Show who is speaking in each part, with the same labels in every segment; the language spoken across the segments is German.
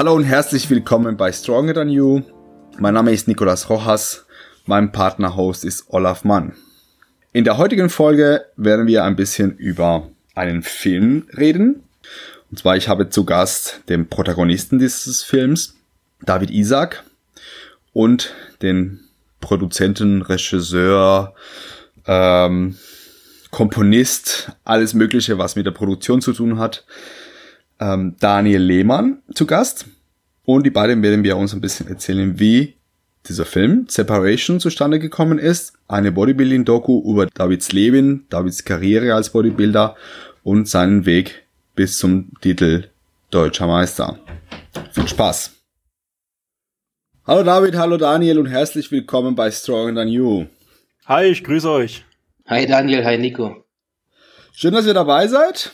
Speaker 1: Hallo und herzlich willkommen bei Stronger Than You. Mein Name ist Nicolas Rojas. Mein Partner-Host ist Olaf Mann. In der heutigen Folge werden wir ein bisschen über einen Film reden. Und zwar, ich habe zu Gast den Protagonisten dieses Films, David Isaac, und den Produzenten, Regisseur, ähm, Komponist, alles Mögliche, was mit der Produktion zu tun hat, ähm, Daniel Lehmann zu Gast. Und die beiden werden wir uns ein bisschen erzählen, wie dieser Film Separation zustande gekommen ist. Eine Bodybuilding-Doku über Davids Leben, Davids Karriere als Bodybuilder und seinen Weg bis zum Titel Deutscher Meister. Viel Spaß! Hallo David, hallo Daniel und herzlich willkommen bei Stronger Than You.
Speaker 2: Hi, ich grüße euch.
Speaker 3: Hi Daniel, hi Nico.
Speaker 1: Schön, dass ihr dabei seid.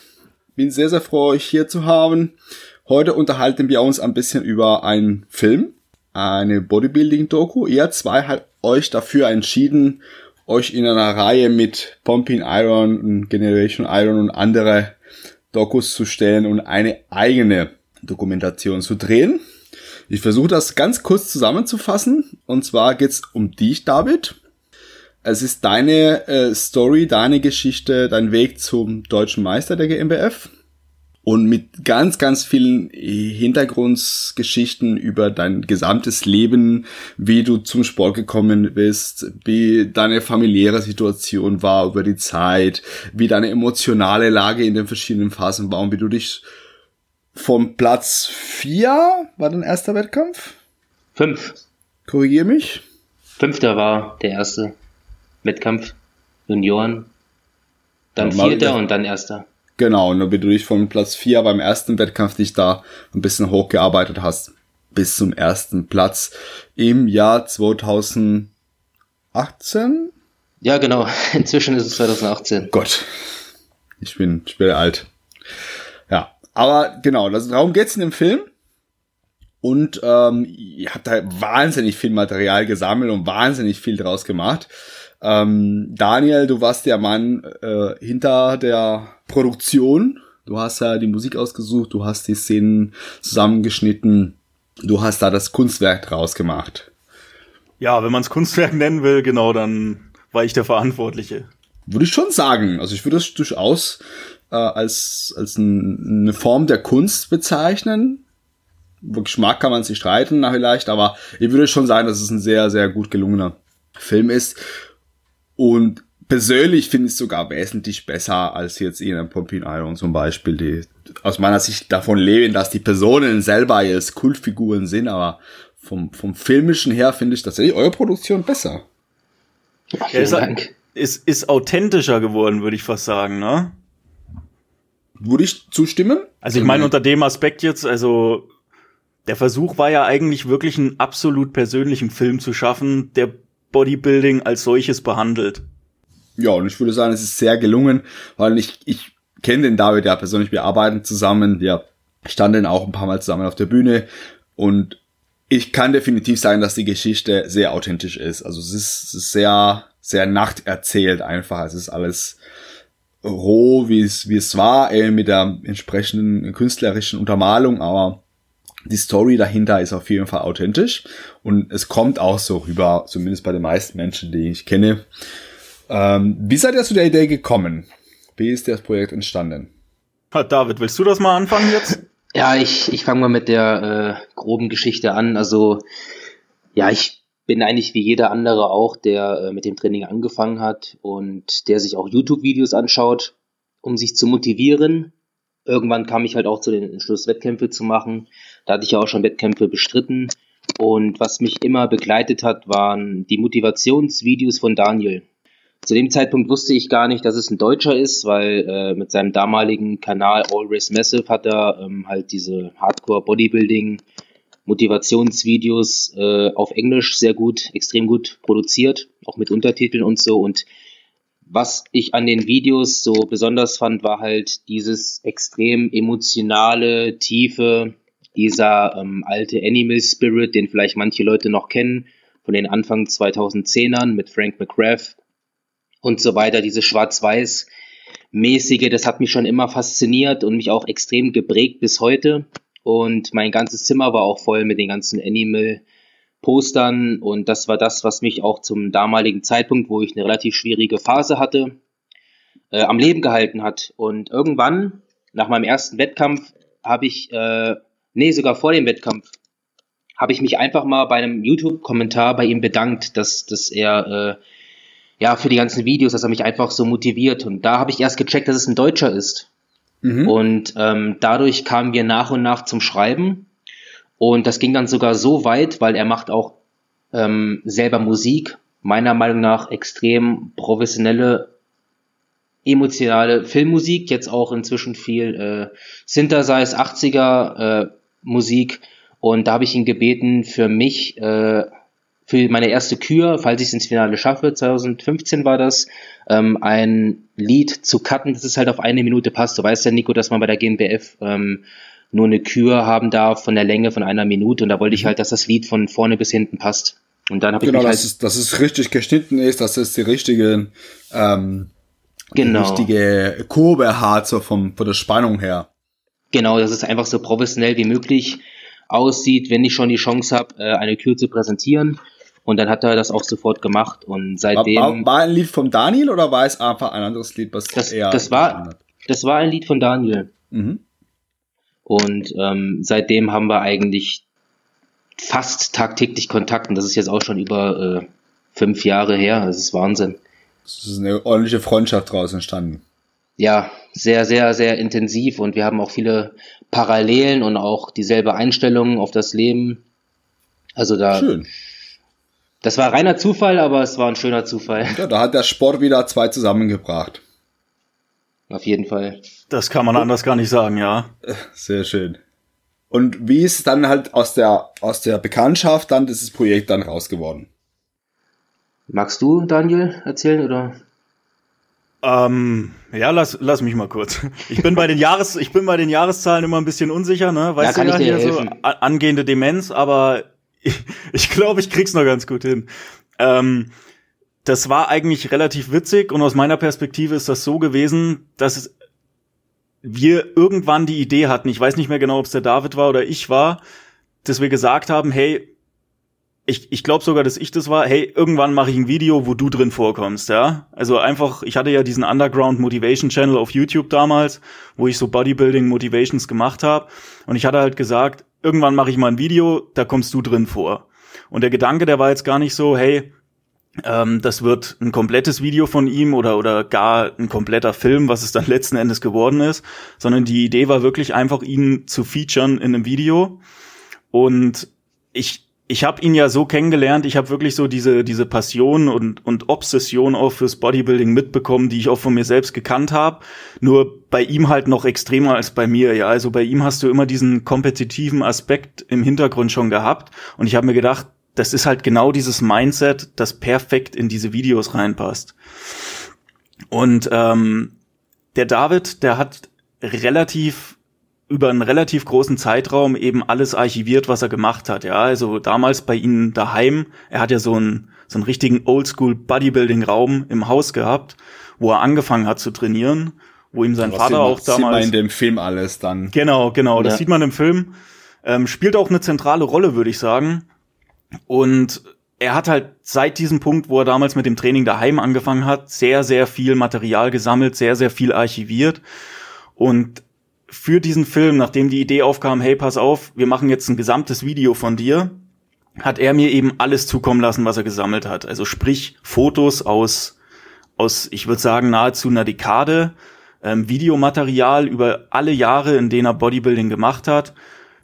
Speaker 1: Bin sehr, sehr froh, euch hier zu haben. Heute unterhalten wir uns ein bisschen über einen Film, eine Bodybuilding-Doku. Ihr zwei habt euch dafür entschieden, euch in einer Reihe mit Pumping Iron, Generation Iron und andere Dokus zu stellen und eine eigene Dokumentation zu drehen. Ich versuche das ganz kurz zusammenzufassen. Und zwar geht's um dich, David. Es ist deine äh, Story, deine Geschichte, dein Weg zum deutschen Meister der GmbF. Und mit ganz, ganz vielen Hintergrundgeschichten über dein gesamtes Leben, wie du zum Sport gekommen bist, wie deine familiäre Situation war über die Zeit, wie deine emotionale Lage in den verschiedenen Phasen war und wie du dich vom Platz 4 war dein erster Wettkampf?
Speaker 3: Fünf.
Speaker 1: Korrigier mich.
Speaker 3: Fünfter war der erste. Wettkampf, Junioren, dann ja, Vierter und dann Erster.
Speaker 1: Genau, und wie du dich von Platz 4 beim ersten Wettkampf dich da ein bisschen hochgearbeitet hast, bis zum ersten Platz im Jahr 2018?
Speaker 3: Ja, genau. Inzwischen ist es 2018.
Speaker 1: Gott. Ich bin, ich bin alt. Ja, aber genau, darum geht's in dem Film. Und ähm, ihr habt da wahnsinnig viel Material gesammelt und wahnsinnig viel draus gemacht. Ähm, Daniel, du warst der Mann äh, hinter der Produktion. Du hast ja die Musik ausgesucht, du hast die Szenen zusammengeschnitten, du hast da das Kunstwerk draus gemacht.
Speaker 2: Ja, wenn man es Kunstwerk nennen will, genau, dann war ich der Verantwortliche.
Speaker 1: Würde ich schon sagen. Also ich würde es durchaus äh, als, als ein, eine Form der Kunst bezeichnen. Geschmack kann man sich streiten, vielleicht, aber ich würde schon sagen, dass es ein sehr, sehr gut gelungener Film ist. Und persönlich finde ich es sogar wesentlich besser als jetzt in einem Pumping Iron zum Beispiel, die aus meiner Sicht davon leben, dass die Personen selber jetzt Kultfiguren sind, aber vom, vom filmischen her finde ich tatsächlich eure Produktion besser.
Speaker 2: Ja, ist, ist, ist authentischer geworden, würde ich fast sagen, ne?
Speaker 1: Würde ich zustimmen?
Speaker 2: Also ich meine unter dem Aspekt jetzt, also der Versuch war ja eigentlich wirklich einen absolut persönlichen Film zu schaffen, der Bodybuilding als solches behandelt.
Speaker 1: Ja, und ich würde sagen, es ist sehr gelungen, weil ich, ich kenne den David ja persönlich, wir arbeiten zusammen, wir standen auch ein paar Mal zusammen auf der Bühne und ich kann definitiv sagen, dass die Geschichte sehr authentisch ist. Also es ist sehr, sehr nachterzählt einfach. Es ist alles roh, wie es, wie es war, äh, mit der entsprechenden künstlerischen Untermalung, aber die Story dahinter ist auf jeden Fall authentisch und es kommt auch so rüber, zumindest bei den meisten Menschen, die ich kenne. Ähm, wie seid ihr zu der Idee gekommen? Wie ist das Projekt entstanden?
Speaker 2: David, willst du das mal anfangen jetzt?
Speaker 3: Ja, ich, ich fange mal mit der äh, groben Geschichte an. Also, ja, ich bin eigentlich wie jeder andere auch, der äh, mit dem Training angefangen hat und der sich auch YouTube-Videos anschaut, um sich zu motivieren. Irgendwann kam ich halt auch zu den Entschluss, Wettkämpfe zu machen. Da hatte ich ja auch schon Wettkämpfe bestritten. Und was mich immer begleitet hat, waren die Motivationsvideos von Daniel. Zu dem Zeitpunkt wusste ich gar nicht, dass es ein Deutscher ist, weil äh, mit seinem damaligen Kanal Always Massive hat er ähm, halt diese Hardcore Bodybuilding Motivationsvideos äh, auf Englisch sehr gut, extrem gut produziert, auch mit Untertiteln und so. Und was ich an den Videos so besonders fand, war halt dieses extrem emotionale, tiefe, dieser ähm, alte Animal Spirit, den vielleicht manche Leute noch kennen, von den Anfang 2010ern mit Frank McGrath und so weiter, diese schwarz-weiß mäßige, das hat mich schon immer fasziniert und mich auch extrem geprägt bis heute. und mein ganzes Zimmer war auch voll mit den ganzen Animal-Postern und das war das, was mich auch zum damaligen Zeitpunkt, wo ich eine relativ schwierige Phase hatte, äh, am Leben gehalten hat. Und irgendwann, nach meinem ersten Wettkampf, habe ich, äh, nee, sogar vor dem Wettkampf, habe ich mich einfach mal bei einem YouTube-Kommentar bei ihm bedankt, dass, dass er, äh, ja, für die ganzen Videos, dass er mich einfach so motiviert. Und da habe ich erst gecheckt, dass es ein Deutscher ist. Mhm. Und ähm, dadurch kamen wir nach und nach zum Schreiben. Und das ging dann sogar so weit, weil er macht auch ähm, selber Musik, meiner Meinung nach extrem professionelle, emotionale Filmmusik, jetzt auch inzwischen viel äh, Synthesize 80er äh, Musik. Und da habe ich ihn gebeten, für mich, äh, für meine erste Kür, falls ich es ins Finale schaffe, 2015 war das, ähm, ein Lied zu cutten, dass es halt auf eine Minute passt. Du weißt ja, Nico, dass man bei der GmbF ähm, nur eine Kür haben darf von der Länge von einer Minute und da wollte ich halt, dass das Lied von vorne bis hinten passt. Und dann habe
Speaker 1: genau,
Speaker 3: ich
Speaker 1: mich
Speaker 3: dass
Speaker 1: halt, es, dass es richtig geschnitten ist, dass es die richtige, ähm,
Speaker 3: genau.
Speaker 1: die richtige Kurve hat, so vom, von der Spannung her.
Speaker 3: Genau, dass es einfach so professionell wie möglich aussieht, wenn ich schon die Chance habe, äh, eine Kür zu präsentieren. Und dann hat er das auch sofort gemacht und seitdem.
Speaker 1: War, war, war ein Lied von Daniel oder war es einfach ein anderes Lied, was
Speaker 3: das,
Speaker 1: er
Speaker 3: das war, das war ein Lied von Daniel.
Speaker 1: Mhm.
Speaker 3: Und ähm, seitdem haben wir eigentlich fast tagtäglich Kontakt und das ist jetzt auch schon über äh, fünf Jahre her. Das ist Wahnsinn.
Speaker 1: Es ist eine ordentliche Freundschaft draus entstanden.
Speaker 3: Ja, sehr, sehr, sehr intensiv und wir haben auch viele Parallelen und auch dieselbe Einstellung auf das Leben. Also da
Speaker 1: Schön.
Speaker 3: Das war reiner Zufall, aber es war ein schöner Zufall.
Speaker 1: Ja, da hat der Sport wieder zwei zusammengebracht.
Speaker 3: Auf jeden Fall.
Speaker 2: Das kann man anders gar nicht sagen, ja.
Speaker 1: Sehr schön. Und wie ist dann halt aus der, aus der Bekanntschaft dann dieses Projekt dann raus geworden?
Speaker 3: Magst du, Daniel, erzählen oder?
Speaker 2: Ähm, ja, lass, lass mich mal kurz. Ich bin bei den Jahres, ich bin bei den Jahreszahlen immer ein bisschen unsicher, ne? Weißt
Speaker 3: Ja, kann
Speaker 2: du ja hier so
Speaker 3: helfen.
Speaker 2: a- angehende Demenz, aber ich, ich glaube, ich krieg's noch ganz gut hin. Ähm, das war eigentlich relativ witzig und aus meiner Perspektive ist das so gewesen, dass wir irgendwann die Idee hatten, ich weiß nicht mehr genau, ob es der David war oder ich war, dass wir gesagt haben, hey, ich, ich glaube sogar, dass ich das war, hey, irgendwann mache ich ein Video, wo du drin vorkommst, ja. Also einfach, ich hatte ja diesen Underground Motivation Channel auf YouTube damals, wo ich so Bodybuilding Motivations gemacht habe. Und ich hatte halt gesagt, irgendwann mache ich mal ein Video, da kommst du drin vor. Und der Gedanke, der war jetzt gar nicht so, hey, ähm, das wird ein komplettes Video von ihm oder, oder gar ein kompletter Film, was es dann letzten Endes geworden ist, sondern die Idee war wirklich einfach, ihn zu featuren in einem Video. Und ich, ich habe ihn ja so kennengelernt, ich habe wirklich so diese, diese Passion und, und Obsession auch fürs Bodybuilding mitbekommen, die ich auch von mir selbst gekannt habe. Nur bei ihm halt noch extremer als bei mir, ja. Also bei ihm hast du immer diesen kompetitiven Aspekt im Hintergrund schon gehabt. Und ich habe mir gedacht, das ist halt genau dieses Mindset, das perfekt in diese Videos reinpasst. Und ähm, der David, der hat relativ über einen relativ großen Zeitraum eben alles archiviert, was er gemacht hat. Ja, also damals bei ihnen daheim, er hat ja so einen so einen richtigen Oldschool Bodybuilding Raum im Haus gehabt, wo er angefangen hat zu trainieren, wo ihm sein
Speaker 1: Was
Speaker 2: Vater
Speaker 1: sieht man-
Speaker 2: auch
Speaker 1: Sieht man
Speaker 2: damals
Speaker 1: in dem Film alles dann.
Speaker 2: Genau, genau, das
Speaker 3: Ja.
Speaker 2: sieht man im Film. Ähm, spielt auch eine zentrale Rolle, würde ich sagen. Und er hat halt seit diesem Punkt, wo er damals mit dem Training daheim angefangen hat, sehr, sehr viel Material gesammelt, sehr, sehr viel archiviert. Und für diesen Film, nachdem die Idee aufkam, hey, pass auf, wir machen jetzt ein gesamtes Video von dir, hat er mir eben alles zukommen lassen, was er gesammelt hat. Also sprich Fotos aus, aus ich würde sagen, nahezu einer Dekade, ähm, Videomaterial über alle Jahre, in denen er Bodybuilding gemacht hat,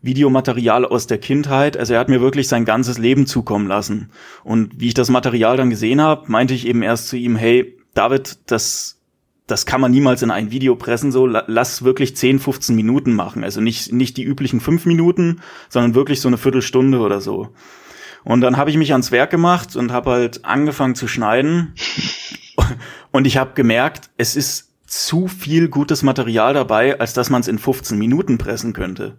Speaker 2: Videomaterial aus der Kindheit. Also er hat mir wirklich sein ganzes Leben zukommen lassen. Und wie ich das Material dann gesehen habe, meinte ich eben erst zu ihm, hey, David, das, das kann man niemals in ein Video pressen, so la- lass wirklich 10, 15 Minuten machen. Also nicht, nicht die üblichen fünf Minuten, sondern wirklich so eine Viertelstunde oder so. Und dann habe ich mich ans Werk gemacht und habe halt angefangen zu schneiden. Und ich habe gemerkt, es ist zu viel gutes Material dabei, als dass man es in 15 Minuten pressen könnte.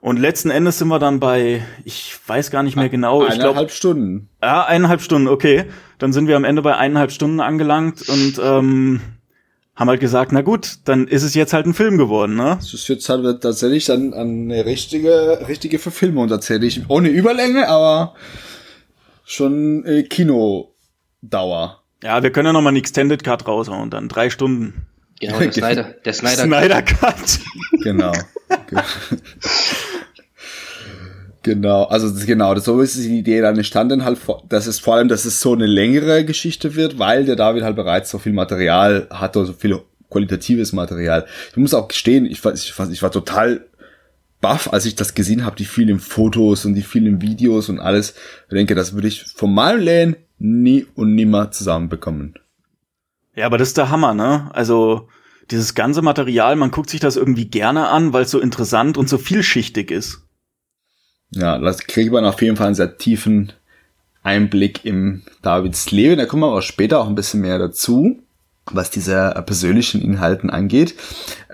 Speaker 2: Und letzten Endes sind wir dann bei, ich weiß gar nicht mehr genau, ich glaube,
Speaker 1: Eineinhalb Stunden.
Speaker 2: ja, eineinhalb Stunden, okay. Dann sind wir am Ende bei eineinhalb Stunden angelangt und ähm, haben halt gesagt, na gut, dann ist es jetzt halt ein Film geworden, ne?
Speaker 1: Das ist jetzt halt tatsächlich dann eine richtige, richtige Verfilmung tatsächlich. Ohne Überlänge, aber schon äh, Kinodauer.
Speaker 2: Ja, wir können ja nochmal einen Extended Cut raushauen, dann drei Stunden.
Speaker 3: Genau, der Snyder, der Snyder,
Speaker 2: Snyder Cut.
Speaker 1: Genau. Genau, also genau, so ist die Idee dann entstanden halt, dass es vor allem, dass es so eine längere Geschichte wird, weil der David halt bereits so viel Material hat so viel qualitatives Material. Ich muss auch gestehen, ich war, ich war, ich war total baff, als ich das gesehen habe, die vielen Fotos und die vielen Videos und alles. Ich denke, das würde ich von meinem Lane nie und nimmer zusammenbekommen.
Speaker 2: Ja, aber das ist der Hammer, ne? Also dieses ganze Material, man guckt sich das irgendwie gerne an, weil es so interessant und so vielschichtig ist.
Speaker 1: Ja, das kriegt man auf jeden Fall einen sehr tiefen Einblick im Davids Leben. Da kommen wir aber später auch ein bisschen mehr dazu, was diese persönlichen Inhalten angeht.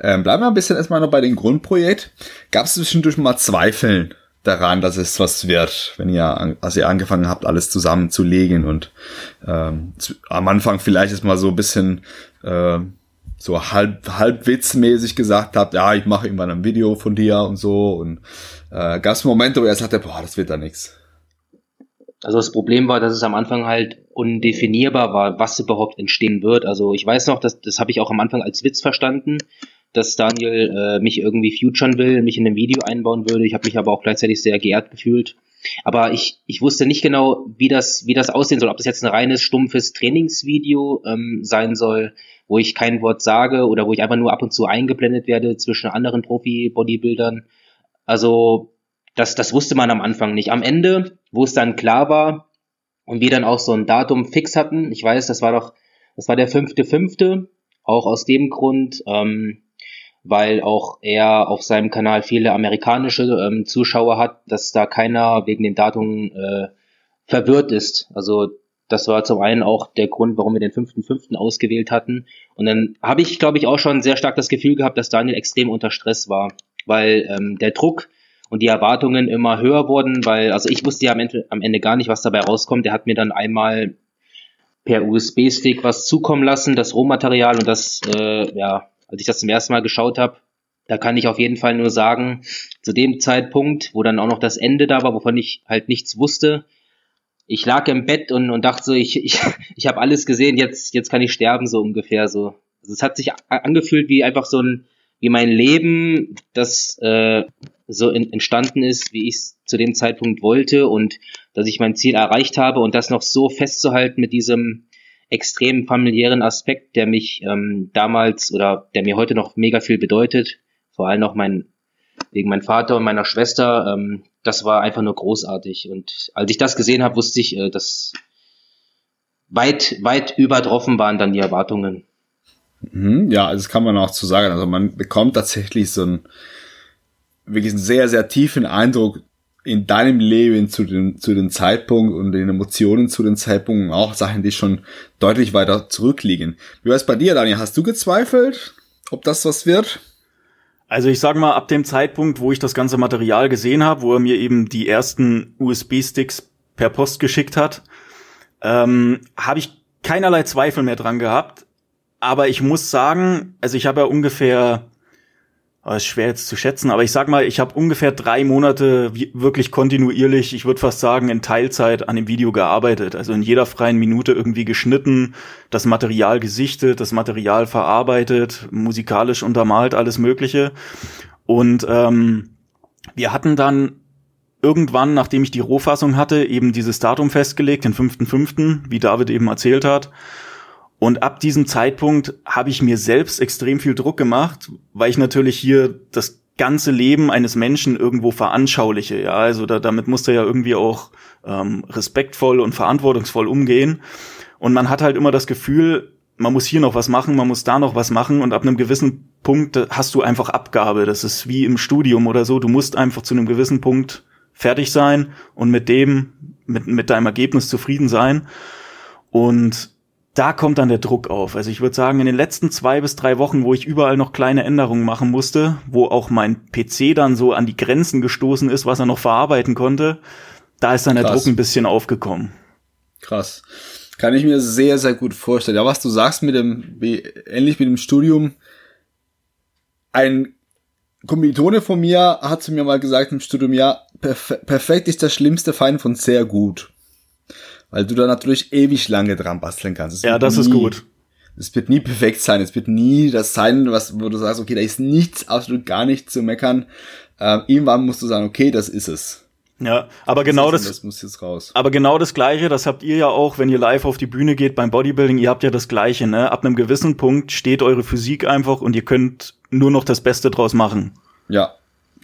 Speaker 1: Ähm, bleiben wir ein bisschen erstmal noch bei dem Grundprojekt. Gab es zwischendurch mal Zweifeln daran, dass es was wird, wenn ihr, als ihr angefangen habt, alles zusammenzulegen und ähm, am Anfang vielleicht ist mal so ein bisschen äh, so halb, halb witzmäßig gesagt habt, ja, ich mache irgendwann ein Video von dir und so und äh, gab es Momente, wo er sagte, boah, das wird da nichts.
Speaker 3: Also das Problem war, dass es am Anfang halt undefinierbar war, was überhaupt entstehen wird. Also ich weiß noch, dass, das habe ich auch am Anfang als Witz verstanden, dass Daniel äh, mich irgendwie futuren will, mich in ein Video einbauen würde. Ich habe mich aber auch gleichzeitig sehr geehrt gefühlt. Aber ich, ich wusste nicht genau, wie das, wie das aussehen soll. Ob das jetzt ein reines, stumpfes Trainingsvideo ähm, sein soll, wo ich kein Wort sage oder wo ich einfach nur ab und zu eingeblendet werde zwischen anderen Profi-Bodybuildern also das, das wusste man am Anfang nicht. Am Ende, wo es dann klar war und wir dann auch so ein Datum fix hatten, ich weiß, das war doch, das war der fünfte, fünfte, auch aus dem Grund, ähm, weil auch er auf seinem Kanal viele amerikanische ähm, Zuschauer hat, dass da keiner wegen dem Datum äh, verwirrt ist. Also das war zum einen auch der Grund, warum wir den fünften fünften ausgewählt hatten. Und dann habe ich, glaube ich, auch schon sehr stark das Gefühl gehabt, dass Daniel extrem unter Stress war weil ähm, der Druck und die Erwartungen immer höher wurden, weil, also ich wusste ja am Ende, am Ende gar nicht, was dabei rauskommt. Der hat mir dann einmal per USB-Stick was zukommen lassen, das Rohmaterial und das, äh, ja, als ich das zum ersten Mal geschaut habe, da kann ich auf jeden Fall nur sagen, zu dem Zeitpunkt, wo dann auch noch das Ende da war, wovon ich halt nichts wusste, ich lag im Bett und, und dachte so, ich, ich, ich habe alles gesehen, jetzt, jetzt kann ich sterben, so ungefähr so. Also es hat sich angefühlt wie einfach so ein, wie mein Leben, das äh, so in, entstanden ist, wie ich es zu dem Zeitpunkt wollte und dass ich mein Ziel erreicht habe und das noch so festzuhalten mit diesem extrem familiären Aspekt, der mich ähm, damals oder der mir heute noch mega viel bedeutet, vor allem noch mein wegen meinem Vater und meiner Schwester, ähm, das war einfach nur großartig und als ich das gesehen habe, wusste ich, äh, dass weit weit übertroffen waren dann die Erwartungen.
Speaker 1: Mhm, ja, das kann man auch zu sagen. Also man bekommt tatsächlich so einen wirklich einen sehr, sehr tiefen Eindruck in deinem Leben zu den, zu den Zeitpunkt und den Emotionen zu den Zeitpunkten, auch Sachen, die schon deutlich weiter zurückliegen. Wie war es bei dir, Daniel? Hast du gezweifelt, ob das was wird?
Speaker 2: Also ich sag mal, ab dem Zeitpunkt, wo ich das ganze Material gesehen habe, wo er mir eben die ersten USB-Sticks per Post geschickt hat, ähm, habe ich keinerlei Zweifel mehr dran gehabt. Aber ich muss sagen, also ich habe ja ungefähr, oh, ist schwer jetzt zu schätzen, aber ich sag mal, ich habe ungefähr drei Monate wirklich kontinuierlich, ich würde fast sagen, in Teilzeit an dem Video gearbeitet. Also in jeder freien Minute irgendwie geschnitten, das Material gesichtet, das Material verarbeitet, musikalisch untermalt, alles Mögliche. Und ähm, wir hatten dann irgendwann, nachdem ich die Rohfassung hatte, eben dieses Datum festgelegt, den 5.5., wie David eben erzählt hat. Und ab diesem Zeitpunkt habe ich mir selbst extrem viel Druck gemacht, weil ich natürlich hier das ganze Leben eines Menschen irgendwo veranschauliche. Ja, also da, damit musste ja irgendwie auch ähm, respektvoll und verantwortungsvoll umgehen. Und man hat halt immer das Gefühl, man muss hier noch was machen, man muss da noch was machen und ab einem gewissen Punkt hast du einfach Abgabe. Das ist wie im Studium oder so. Du musst einfach zu einem gewissen Punkt fertig sein und mit dem, mit, mit deinem Ergebnis zufrieden sein. Und da kommt dann der Druck auf. Also ich würde sagen, in den letzten zwei bis drei Wochen, wo ich überall noch kleine Änderungen machen musste, wo auch mein PC dann so an die Grenzen gestoßen ist, was er noch verarbeiten konnte, da ist dann der Krass. Druck ein bisschen aufgekommen.
Speaker 1: Krass. Kann ich mir sehr, sehr gut vorstellen. Ja, was du sagst mit dem, wie, ähnlich mit dem Studium, ein Kommilitone von mir hat zu mir mal gesagt im Studium, ja, perf perfekt ist der schlimmste Feind von sehr gut. Weil du da natürlich ewig lange dran basteln kannst.
Speaker 2: Es ja, das nie, ist gut.
Speaker 1: Es wird nie perfekt sein. Es wird nie das sein, was, wo du sagst, okay, da ist nichts, absolut gar nichts zu meckern. Ähm, irgendwann musst du sagen, okay, das ist es.
Speaker 2: Ja, aber das genau das,
Speaker 1: das muss jetzt raus.
Speaker 2: Aber genau das Gleiche, das habt ihr ja auch, wenn ihr live auf die Bühne geht beim Bodybuilding, ihr habt ja das Gleiche, ne? Ab einem gewissen Punkt steht eure Physik einfach und ihr könnt nur noch das Beste draus machen.
Speaker 1: Ja,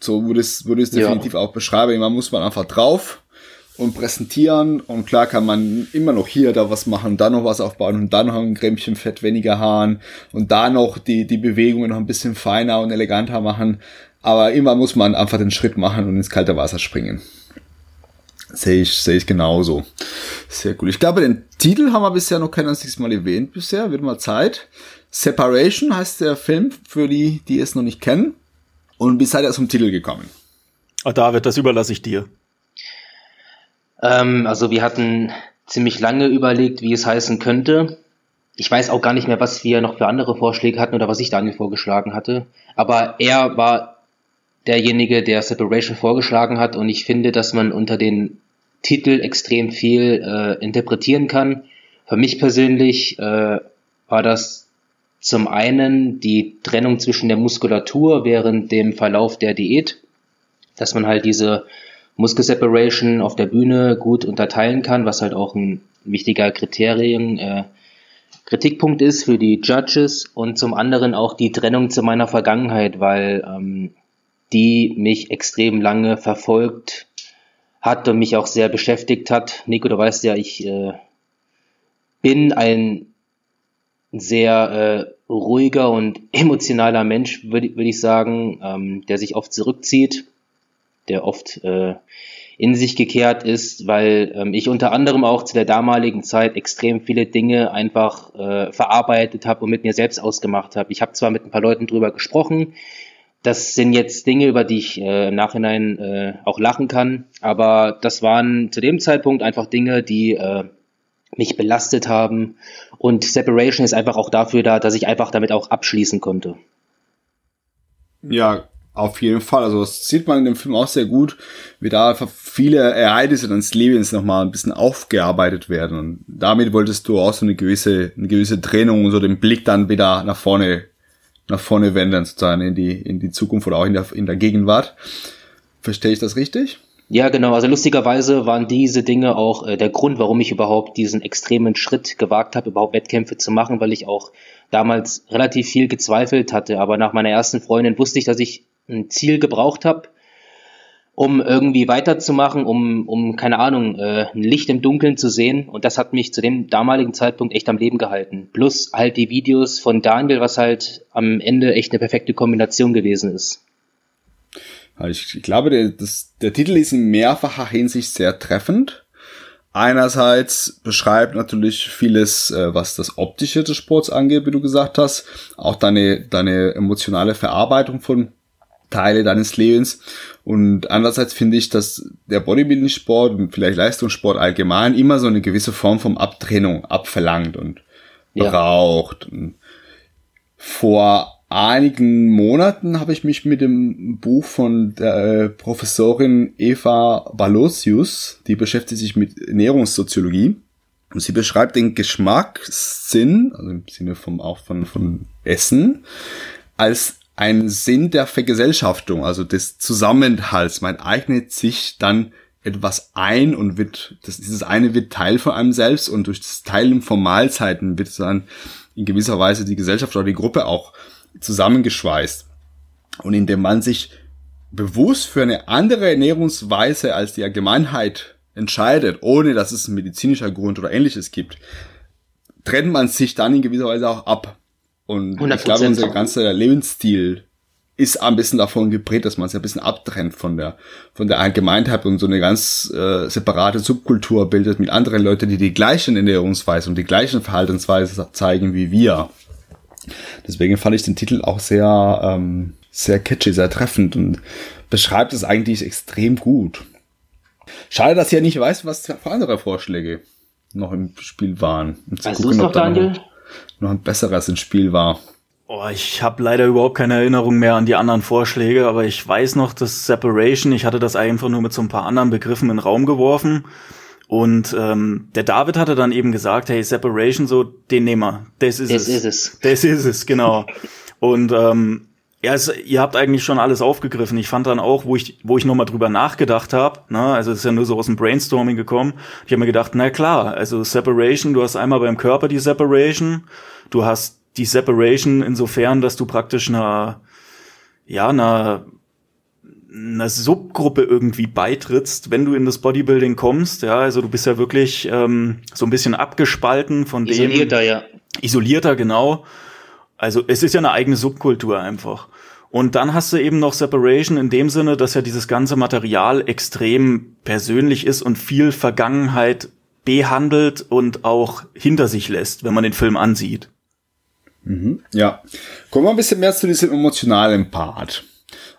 Speaker 1: so würde es, würde es definitiv ja. auch beschreiben. Man muss man einfach drauf und präsentieren und klar kann man immer noch hier da was machen, da noch was aufbauen und dann noch ein Grämmchen Fett weniger Haaren und da noch die, die Bewegungen noch ein bisschen feiner und eleganter machen. Aber immer muss man einfach den Schritt machen und ins kalte Wasser springen. Sehe ich, sehe ich genauso. Sehr cool. Ich glaube, den Titel haben wir bisher noch kein einziges Mal erwähnt bisher. Wird mal Zeit. Separation heißt der Film, für die, die es noch nicht kennen. Und wie seid ihr zum Titel gekommen?
Speaker 2: Oh, David, das überlasse ich dir.
Speaker 3: Ähm, also wir hatten ziemlich lange überlegt, wie es heißen könnte. Ich weiß auch gar nicht mehr, was wir noch für andere Vorschläge hatten oder was ich Daniel vorgeschlagen hatte. Aber er war derjenige, der Separation vorgeschlagen hat und ich finde, dass man unter den Titel extrem viel äh, interpretieren kann. Für mich persönlich äh, war das zum einen die Trennung zwischen der Muskulatur während dem Verlauf der Diät, dass man halt diese Muskelseparation auf der Bühne gut unterteilen kann, was halt auch ein wichtiger Kriterien, äh, Kritikpunkt ist für die Judges und zum anderen auch die Trennung zu meiner Vergangenheit, weil ähm, die mich extrem lange verfolgt hat und mich auch sehr beschäftigt hat. Nico, du weißt ja, ich äh, bin ein sehr äh, ruhiger und emotionaler Mensch, würde würd ich sagen, ähm, der sich oft zurückzieht, der oft äh, in sich gekehrt ist, weil ähm, ich unter anderem auch zu der damaligen Zeit extrem viele Dinge einfach äh, verarbeitet habe und mit mir selbst ausgemacht habe. Ich habe zwar mit ein paar Leuten drüber gesprochen, das sind jetzt Dinge, über die ich äh, im Nachhinein äh, auch lachen kann. Aber das waren zu dem Zeitpunkt einfach Dinge, die äh, mich belastet haben. Und Separation ist einfach auch dafür da, dass ich einfach damit auch abschließen konnte.
Speaker 1: Ja, auf jeden Fall. Also das sieht man in dem Film auch sehr gut, wie da viele Ereignisse deines Lebens nochmal ein bisschen aufgearbeitet werden. Und damit wolltest du auch so eine gewisse, eine gewisse Trennung und so den Blick dann wieder nach vorne nach vorne wenden, sozusagen in die, in die Zukunft oder auch in der, in der Gegenwart. Verstehe ich das richtig?
Speaker 3: Ja, genau. Also lustigerweise waren diese Dinge auch äh, der Grund, warum ich überhaupt diesen extremen Schritt gewagt habe, überhaupt Wettkämpfe zu machen, weil ich auch damals relativ viel gezweifelt hatte. Aber nach meiner ersten Freundin wusste ich, dass ich ein Ziel gebraucht habe, um irgendwie weiterzumachen, um, um keine Ahnung, äh, ein Licht im Dunkeln zu sehen. Und das hat mich zu dem damaligen Zeitpunkt echt am Leben gehalten. Plus halt die Videos von Daniel, was halt am Ende echt eine perfekte Kombination gewesen ist.
Speaker 1: Ich, glaube, der, das, der Titel ist in mehrfacher Hinsicht sehr treffend. Einerseits beschreibt natürlich vieles, äh, was das Optische des Sports angeht, wie du gesagt hast. Auch deine, deine emotionale Verarbeitung von Teile deines Lebens. Und andererseits finde ich, dass der Bodybuilding-Sport und vielleicht Leistungssport allgemein immer so eine gewisse Form von Abtrennung abverlangt und ja. braucht. Und vor einigen Monaten habe ich mich mit dem Buch von der äh, Professorin Eva Balosius, die beschäftigt sich mit Ernährungssoziologie, und sie beschreibt den Geschmackssinn, also im Sinne vom auch von, von Essen, als ein Sinn der Vergesellschaftung, also des Zusammenhalts. Man eignet sich dann etwas ein und wird, das, dieses eine wird Teil von einem selbst und durch das Teilen von Mahlzeiten wird dann in gewisser Weise die Gesellschaft oder die Gruppe auch zusammengeschweißt. Und indem man sich bewusst für eine andere Ernährungsweise als die Allgemeinheit entscheidet, ohne dass es ein medizinischer Grund oder ähnliches gibt, trennt man sich dann in gewisser Weise auch ab. Und 100%. ich glaube, unser ganzer Lebensstil ist ein bisschen davon geprägt, dass man sich ein bisschen abtrennt von der, von der Allgemeinheit und so eine ganz äh, separate Subkultur bildet mit anderen Leuten, die die gleichen Ernährungsweise und die gleichen Verhaltensweise zeigen wie wir. Deswegen fand ich den Titel auch sehr, ähm, sehr catchy, sehr treffend und beschreibt es eigentlich extrem gut. Schade, dass ihr nicht weiß, was für andere Vorschläge noch im Spiel waren.
Speaker 3: Um weißt du es noch, Daniel? Noch,
Speaker 1: noch ein besseres im Spiel war.
Speaker 2: Oh, ich habe leider überhaupt keine Erinnerung mehr an die anderen Vorschläge, aber ich weiß noch, dass Separation, ich hatte das einfach nur mit so ein paar anderen Begriffen in den Raum geworfen. Und ähm, der David hatte dann eben gesagt, hey, Separation, so, den nehmen wir. Das ist es.
Speaker 3: Das ist es.
Speaker 2: Das ist es, genau. Und ähm, ja, es, ihr habt eigentlich schon alles aufgegriffen. Ich fand dann auch, wo ich, wo ich nochmal drüber nachgedacht habe, ne, also es ist ja nur so aus dem Brainstorming gekommen, ich habe mir gedacht, na klar, also Separation, du hast einmal beim Körper die Separation, du hast die Separation insofern, dass du praktisch einer, ja, einer, einer Subgruppe irgendwie beitrittst, wenn du in das Bodybuilding kommst, ja, also du bist ja wirklich ähm, so ein bisschen abgespalten von
Speaker 3: Isolierter, dem. Isolierter, ja.
Speaker 2: Isolierter, genau. Also es ist ja eine eigene Subkultur einfach. Und dann hast du eben noch Separation in dem Sinne, dass ja dieses ganze Material extrem persönlich ist und viel Vergangenheit behandelt und auch hinter sich lässt, wenn man den Film ansieht.
Speaker 1: Mhm, ja. Kommen wir ein bisschen mehr zu diesem emotionalen Part.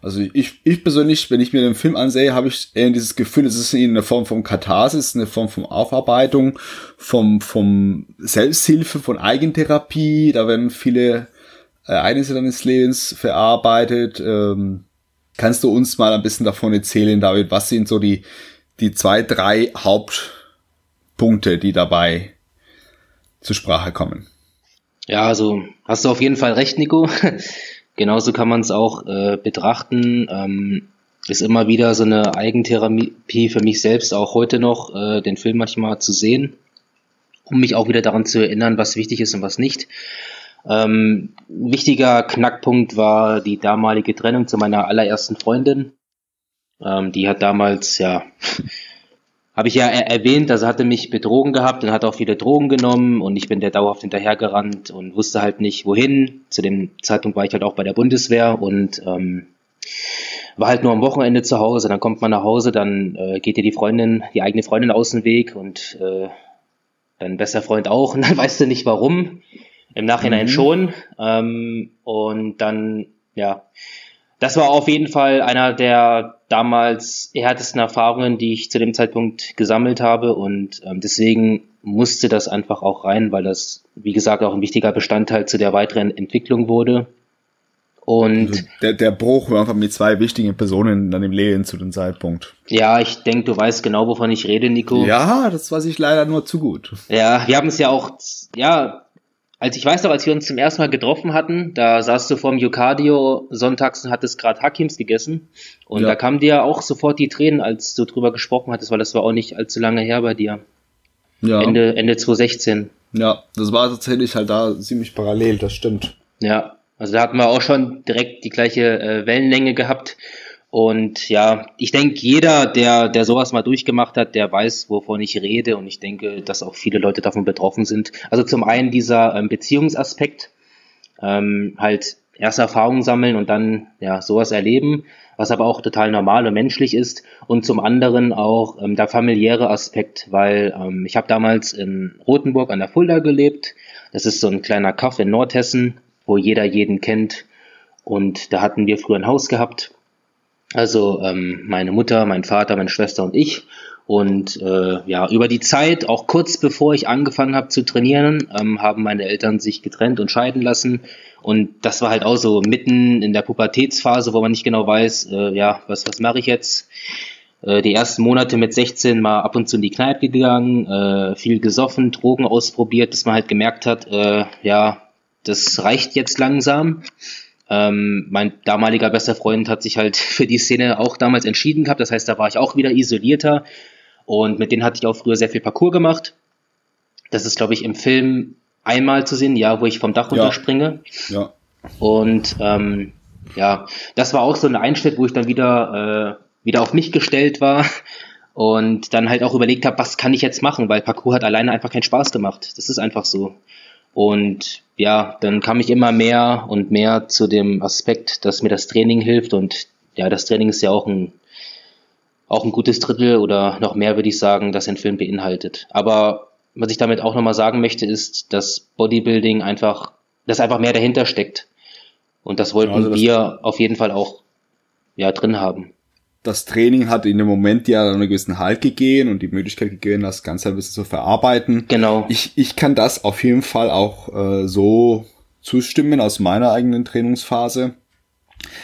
Speaker 1: Also ich, ich persönlich, wenn ich mir den Film ansehe, habe ich eher dieses Gefühl, es ist in einer Form von Katharsis, eine Form von Aufarbeitung, vom, vom Selbsthilfe, von Eigentherapie. Da werden viele Ereignisse deines Lebens verarbeitet. Ähm, kannst du uns mal ein bisschen davon erzählen, David? Was sind so die, die zwei, drei Hauptpunkte, die dabei zur Sprache kommen?
Speaker 3: Ja, also hast du auf jeden Fall recht, Nico. Genauso kann man es auch äh, betrachten. Ähm, ist immer wieder so eine Eigentherapie für mich selbst, auch heute noch, äh, den Film manchmal zu sehen, um mich auch wieder daran zu erinnern, was wichtig ist und was nicht. Ähm, wichtiger Knackpunkt war die damalige Trennung zu meiner allerersten Freundin. Ähm, die hat damals, ja, habe ich ja er erwähnt, also hatte mich betrogen gehabt und hat auch viele Drogen genommen und ich bin der dauerhaft hinterhergerannt und wusste halt nicht wohin. Zu dem Zeitpunkt war ich halt auch bei der Bundeswehr und ähm, war halt nur am Wochenende zu Hause. Dann kommt man nach Hause, dann äh, geht dir die Freundin, die eigene Freundin aus dem Weg und äh, dein bester Freund auch und dann weißt du nicht warum. Im Nachhinein mhm. schon. Ähm, und dann, ja, das war auf jeden Fall einer der damals härtesten Erfahrungen, die ich zu dem Zeitpunkt gesammelt habe. Und ähm, deswegen musste das einfach auch rein, weil das, wie gesagt, auch ein wichtiger Bestandteil zu der weiteren Entwicklung wurde. Und
Speaker 1: also der, der Bruch war einfach mit zwei wichtigen Personen dann im Leben zu dem Zeitpunkt.
Speaker 3: Ja, ich denke, du weißt genau, wovon ich rede, Nico.
Speaker 1: Ja, das weiß ich leider nur zu gut.
Speaker 3: Ja, wir haben es ja auch, ja, als ich weiß noch, als wir uns zum ersten Mal getroffen hatten, da saßt du vorm Yucadio sonntags und hattest gerade Hakims gegessen. Und ja. da kamen dir auch sofort die Tränen, als du drüber gesprochen hattest, weil das war auch nicht allzu lange her bei dir. Ja. Ende, Ende 2016.
Speaker 1: Ja, das war tatsächlich halt da ziemlich parallel, das stimmt.
Speaker 3: Ja, also da hatten wir auch schon direkt die gleiche äh, Wellenlänge gehabt. Und ja, ich denke, jeder, der, der sowas mal durchgemacht hat, der weiß, wovon ich rede. Und ich denke, dass auch viele Leute davon betroffen sind. Also zum einen dieser ähm, Beziehungsaspekt, ähm, halt erst Erfahrungen sammeln und dann ja sowas erleben, was aber auch total normal und menschlich ist. Und zum anderen auch ähm, der familiäre Aspekt, weil ähm, ich habe damals in Rothenburg an der Fulda gelebt. Das ist so ein kleiner Kaff in Nordhessen, wo jeder jeden kennt. Und da hatten wir früher ein Haus gehabt also ähm, meine Mutter, mein Vater, meine Schwester und ich. Und äh, ja, über die Zeit, auch kurz bevor ich angefangen habe zu trainieren, ähm, haben meine Eltern sich getrennt und scheiden lassen. Und das war halt auch so mitten in der Pubertätsphase, wo man nicht genau weiß, äh, ja, was, was mache ich jetzt? Äh, die ersten Monate mit 16 mal ab und zu in die Kneipe gegangen, äh, viel gesoffen, Drogen ausprobiert, bis man halt gemerkt hat, äh, ja, das reicht jetzt langsam. Ähm, mein damaliger bester Freund hat sich halt für die Szene auch damals entschieden gehabt. Das heißt, da war ich auch wieder isolierter. Und mit denen hatte ich auch früher sehr viel Parcours gemacht. Das ist, glaube ich, im Film einmal zu sehen, ja, wo ich vom Dach runterspringe.
Speaker 1: Ja. ja.
Speaker 3: Und ähm, ja, das war auch so ein Einschnitt, wo ich dann wieder, äh, wieder auf mich gestellt war und dann halt auch überlegt habe, was kann ich jetzt machen, weil Parcours hat alleine einfach keinen Spaß gemacht. Das ist einfach so. Und ja, dann kam ich immer mehr und mehr zu dem Aspekt, dass mir das Training hilft und ja, das Training ist ja auch ein auch ein gutes Drittel oder noch mehr würde ich sagen, das ein Film beinhaltet. Aber was ich damit auch nochmal sagen möchte, ist, dass Bodybuilding einfach, dass einfach mehr dahinter steckt. Und das wollten also das wir auf jeden Fall auch ja drin haben.
Speaker 1: Das Training hat in dem Moment ja einen gewissen Halt gegeben und die Möglichkeit gegeben, das Ganze ein bisschen zu verarbeiten.
Speaker 3: Genau.
Speaker 1: Ich, ich kann das auf jeden Fall auch äh, so zustimmen aus meiner eigenen Trainingsphase,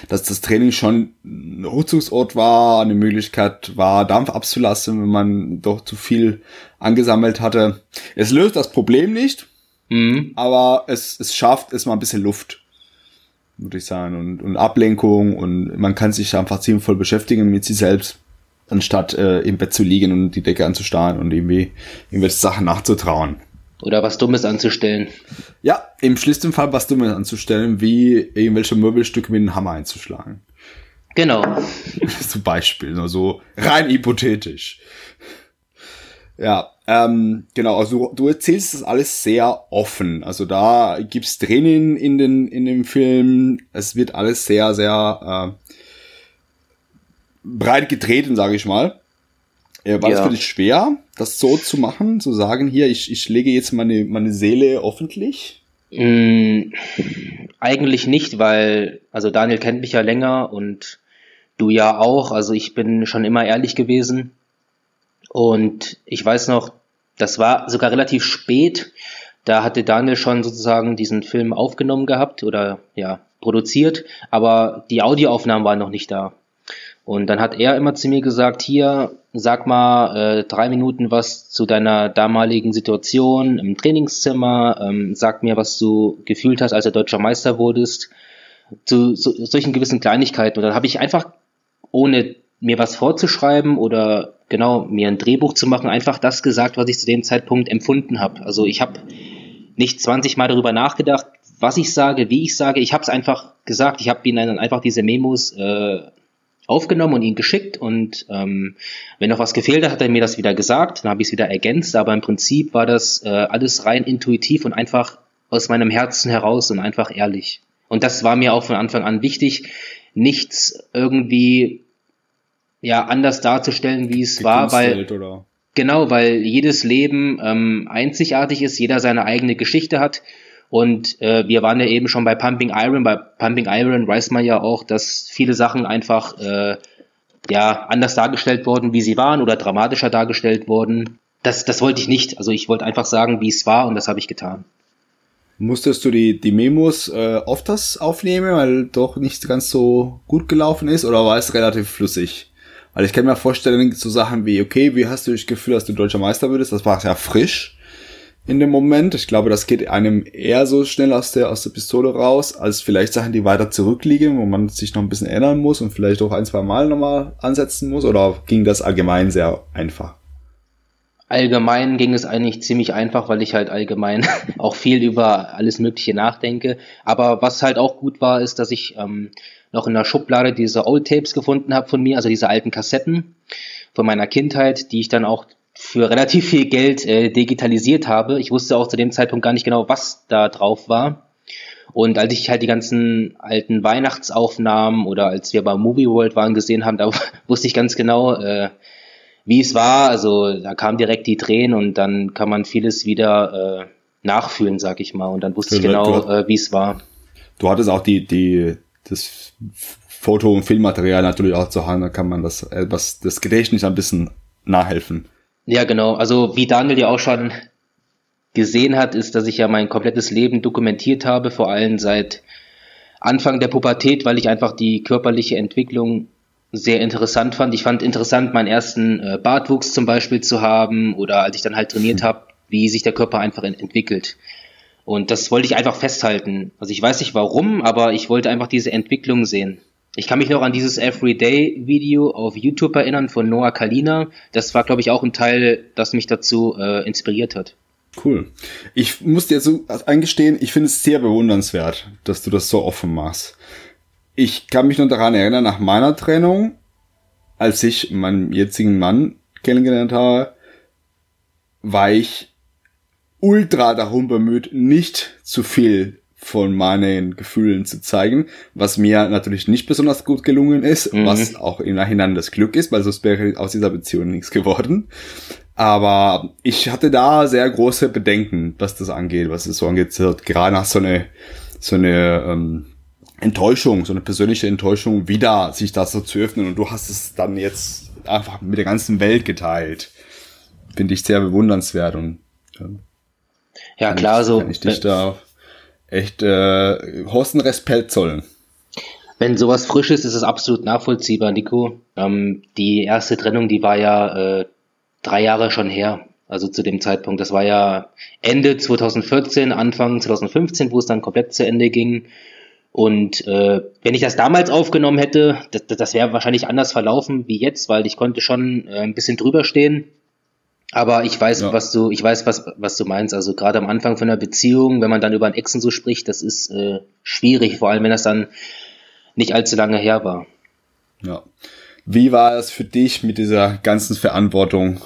Speaker 1: dass das Training schon ein Rückzugsort war, eine Möglichkeit war, Dampf abzulassen, wenn man doch zu viel angesammelt hatte. Es löst das Problem nicht,
Speaker 3: Mhm.
Speaker 1: aber es, es schafft es mal ein bisschen Luft, würde ich sagen, und, und Ablenkung und man kann sich einfach ziemlich voll beschäftigen mit sich selbst, anstatt äh, im Bett zu liegen und die Decke anzustarren und irgendwie irgendwelche Sachen nachzutrauen.
Speaker 3: Oder was Dummes anzustellen.
Speaker 1: Ja, im schlimmsten Fall was Dummes anzustellen, wie irgendwelche Möbelstücke mit einem Hammer einzuschlagen.
Speaker 3: Genau.
Speaker 1: Zum Beispiel, nur so rein hypothetisch. Ja, ähm, genau, also du, erzählst das alles sehr offen. Also da gibt's Tränen in den in dem Film. Es wird alles sehr, sehr äh, breit getreten, sage ich mal. Äh, war es
Speaker 3: Ja.
Speaker 1: für dich schwer, das so zu machen, zu sagen, hier, ich, ich lege jetzt meine, meine Seele öffentlich?
Speaker 3: Mm, eigentlich nicht, weil, also Daniel kennt mich ja länger und du ja auch. Also ich bin schon immer ehrlich gewesen. Und ich weiß noch, das war sogar relativ spät. Da hatte Daniel schon sozusagen diesen Film aufgenommen gehabt oder ja, produziert, aber die Audioaufnahmen waren noch nicht da. Und dann hat er immer zu mir gesagt, hier, sag mal äh, drei Minuten was zu deiner damaligen Situation im Trainingszimmer, ähm, sag mir, was du gefühlt hast, als du deutscher Meister wurdest, zu so, solchen gewissen Kleinigkeiten. Und dann habe ich einfach, ohne mir was vorzuschreiben oder genau mir ein Drehbuch zu machen, einfach das gesagt, was ich zu dem Zeitpunkt empfunden habe. Also ich habe nicht 20 Mal darüber nachgedacht, was ich sage, wie ich sage. Ich habe es einfach gesagt. Ich habe ihnen dann einfach diese Memos äh, aufgenommen und ihn geschickt und ähm, wenn noch was gefehlt hat, hat er mir das wieder gesagt, dann habe ich es wieder ergänzt, aber im Prinzip war das äh, alles rein intuitiv und einfach aus meinem Herzen heraus und einfach ehrlich. Und das war mir auch von Anfang an wichtig, nichts irgendwie ja anders darzustellen, wie es war, weil
Speaker 1: oder?
Speaker 3: Genau, weil jedes Leben ähm, einzigartig ist, jeder seine eigene Geschichte hat. Und äh, wir waren ja eben schon bei Pumping Iron. Bei Pumping Iron weiß man ja auch, dass viele Sachen einfach äh, ja anders dargestellt wurden, wie sie waren, oder dramatischer dargestellt wurden. Das, das wollte ich nicht. Also ich wollte einfach sagen, wie es war, und das habe ich getan.
Speaker 1: Musstest du die, die Memos äh, oft das aufnehmen, weil doch nicht ganz so gut gelaufen ist, oder war es relativ flüssig? Also ich kann mir vorstellen, so Sachen wie, okay, wie hast du das Gefühl, dass du deutscher Meister würdest? Das war ja frisch in dem Moment. Ich glaube, das geht einem eher so schnell aus der, aus der Pistole raus, als vielleicht Sachen, die weiter zurückliegen, wo man sich noch ein bisschen erinnern muss und vielleicht auch ein, zwei Mal nochmal ansetzen muss, oder ging das allgemein sehr einfach?
Speaker 3: Allgemein ging es eigentlich ziemlich einfach, weil ich halt allgemein auch viel über alles Mögliche nachdenke. Aber was halt auch gut war, ist, dass ich ähm, noch in der Schublade diese Old Tapes gefunden habe von mir, also diese alten Kassetten von meiner Kindheit, die ich dann auch für relativ viel Geld äh, digitalisiert habe. Ich wusste auch zu dem Zeitpunkt gar nicht genau, was da drauf war. Und als ich halt die ganzen alten Weihnachtsaufnahmen oder als wir bei Movie World waren gesehen haben, da wusste ich ganz genau, äh, wie es war. Also da kam direkt die Tränen und dann kann man vieles wieder äh, nachfühlen, sag ich mal. Und dann wusste ich genau, äh, wie es war.
Speaker 1: Du hattest auch die, die, das Foto- und Filmmaterial natürlich auch zu Hause, da kann man das, etwas, das Gedächtnis ein bisschen nachhelfen.
Speaker 3: Ja, genau. Also wie Daniel ja auch schon gesehen hat, ist, dass ich ja mein komplettes Leben dokumentiert habe, vor allem seit Anfang der Pubertät, weil ich einfach die körperliche Entwicklung sehr interessant fand. Ich fand interessant, meinen ersten äh, Bartwuchs zum Beispiel zu haben oder als ich dann halt trainiert habe, wie sich der Körper einfach ent entwickelt. Und das wollte ich einfach festhalten. Also ich weiß nicht warum, aber ich wollte einfach diese Entwicklung sehen. Ich kann mich noch an dieses Everyday-Video auf YouTube erinnern von Noah Kalina. Das war, glaube ich, auch ein Teil, das mich dazu äh, inspiriert hat.
Speaker 1: Cool. Ich muss dir so eingestehen, ich finde es sehr bewundernswert, dass du das so offen machst. Ich kann mich nur daran erinnern, nach meiner Trennung, als ich meinen jetzigen Mann kennengelernt habe, war ich ultra darum bemüht, nicht zu viel von meinen Gefühlen zu zeigen, was mir natürlich nicht besonders gut gelungen ist,
Speaker 3: Mhm.
Speaker 1: was auch im Nachhinein das Glück ist, weil sonst wäre aus dieser Beziehung nichts geworden. Aber ich hatte da sehr große Bedenken, was das angeht, was es so angeht, gerade nach so eine, so eine ähm, Enttäuschung, so eine persönliche Enttäuschung, wieder sich das so zu öffnen und du hast es dann jetzt einfach mit der ganzen Welt geteilt. Finde ich sehr bewundernswert und
Speaker 3: ähm, ja klar,
Speaker 1: ich,
Speaker 3: so
Speaker 1: kann ich dich da echt äh, hohen Respekt zollen.
Speaker 3: Wenn sowas frisch ist, ist es absolut nachvollziehbar, Nico. Ähm, die erste Trennung, die war ja äh, drei Jahre schon her. Also zu dem Zeitpunkt. Das war ja Ende 2014, Anfang 2015, wo es dann komplett zu Ende ging. Und äh, wenn ich das damals aufgenommen hätte, das, das wäre wahrscheinlich anders verlaufen wie jetzt, weil ich konnte schon äh, ein bisschen drüber stehen. Aber ich weiß, ja. was du, ich weiß, was, was du meinst. Also gerade am Anfang von einer Beziehung, wenn man dann über einen Exen so spricht, das ist äh, schwierig, vor allem wenn das dann nicht allzu lange her war.
Speaker 1: Ja. Wie war es für dich mit dieser ganzen Verantwortung?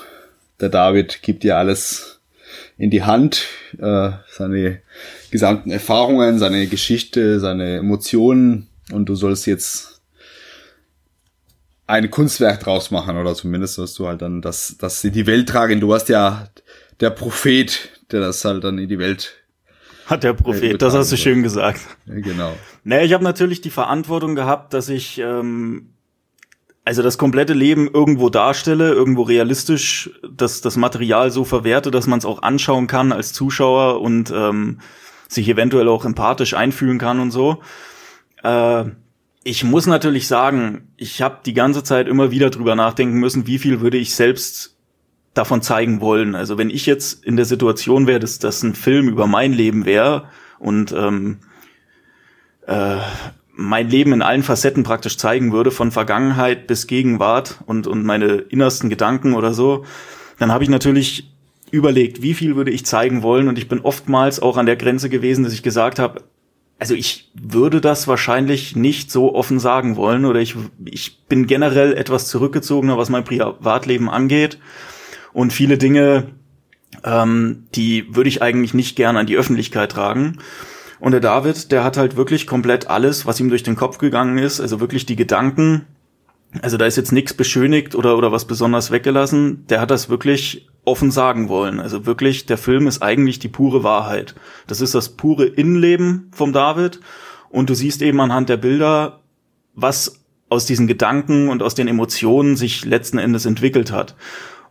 Speaker 1: Der David gibt dir alles in die Hand, äh, seine gesamten Erfahrungen, seine Geschichte, seine Emotionen und du sollst jetzt ein Kunstwerk draus machen oder zumindest sollst du halt dann das, das in die Welt tragen. Du warst ja der Prophet, der das halt dann in die Welt
Speaker 2: hat der Prophet, das hast du schön gesagt.
Speaker 1: Ja, genau.
Speaker 2: Naja, ich habe natürlich die Verantwortung gehabt, dass ich ähm, also das komplette Leben irgendwo darstelle, irgendwo realistisch das, das Material so verwerte, dass man es auch anschauen kann als Zuschauer und ähm, sich eventuell auch empathisch einfühlen kann und so. Äh, ich muss natürlich sagen, ich habe die ganze Zeit immer wieder drüber nachdenken müssen, wie viel würde ich selbst davon zeigen wollen. Also wenn ich jetzt in der Situation wäre, dass das ein Film über mein Leben wäre und ähm, äh, mein Leben in allen Facetten praktisch zeigen würde, von Vergangenheit bis Gegenwart und, und meine innersten Gedanken oder so, dann habe ich natürlich überlegt, wie viel würde ich zeigen wollen und ich bin oftmals auch an der Grenze gewesen, dass ich gesagt habe, also ich würde das wahrscheinlich nicht so offen sagen wollen oder ich, ich bin generell etwas zurückgezogener, was mein Privatleben angeht und viele Dinge, ähm, die würde ich eigentlich nicht gern an die Öffentlichkeit tragen. Und der David, der hat halt wirklich komplett alles, was ihm durch den Kopf gegangen ist, also wirklich die Gedanken. Also da ist jetzt nichts beschönigt oder, oder was besonders weggelassen. Der hat das wirklich offen sagen wollen. Also wirklich, der Film ist eigentlich die pure Wahrheit. Das ist das pure Innenleben vom David. Und du siehst eben anhand der Bilder, was aus diesen Gedanken und aus den Emotionen sich letzten Endes entwickelt hat.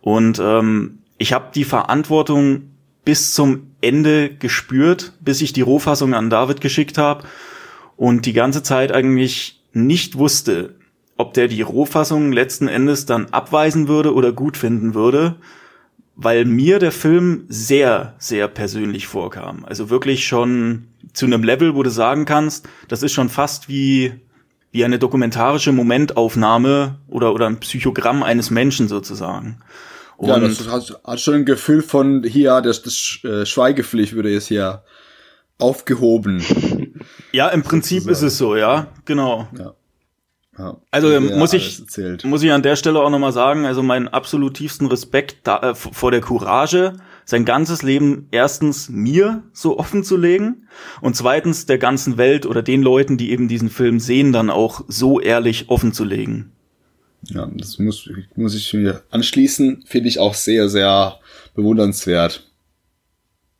Speaker 2: Und ähm, ich habe die Verantwortung bis zum Ende gespürt, bis ich die Rohfassung an David geschickt habe und die ganze Zeit eigentlich nicht wusste, ob der die Rohfassung letzten Endes dann abweisen würde oder gut finden würde, weil mir der Film sehr, sehr persönlich vorkam. Also wirklich schon zu einem Level, wo du sagen kannst, das ist schon fast wie, wie eine dokumentarische Momentaufnahme oder, oder ein Psychogramm eines Menschen sozusagen.
Speaker 1: Und ja, das hat, hat schon ein Gefühl von hier, das, das äh, Schweigepflicht würde jetzt hier aufgehoben.
Speaker 2: ja, im Prinzip ist es so, ja, genau.
Speaker 1: Ja. Ja,
Speaker 2: also ja, muss ich muss ich an der Stelle auch nochmal sagen, also meinen absolut tiefsten Respekt da, äh, vor der Courage, sein ganzes Leben erstens mir so offen zu legen und zweitens der ganzen Welt oder den Leuten, die eben diesen Film sehen, dann auch so ehrlich offen zu legen.
Speaker 1: Ja, das muss, muss ich mir anschließen. Finde ich auch sehr, sehr bewundernswert.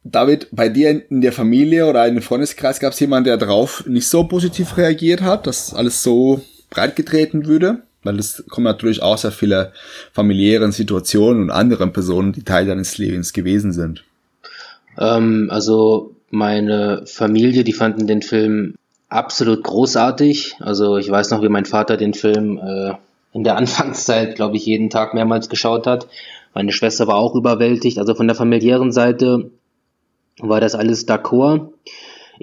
Speaker 1: David, bei dir in der Familie oder in dem Freundeskreis gab es jemanden, der darauf nicht so positiv reagiert hat, dass alles so breit getreten würde? Weil es kommen natürlich auch sehr viele familiären Situationen und anderen Personen, die Teil deines Lebens gewesen sind.
Speaker 3: Ähm, also meine Familie, die fanden den Film absolut großartig. Also ich weiß noch, wie mein Vater den Film äh, in der Anfangszeit, glaube ich, jeden Tag mehrmals geschaut hat. Meine Schwester war auch überwältigt. Also von der familiären Seite war das alles d'accord.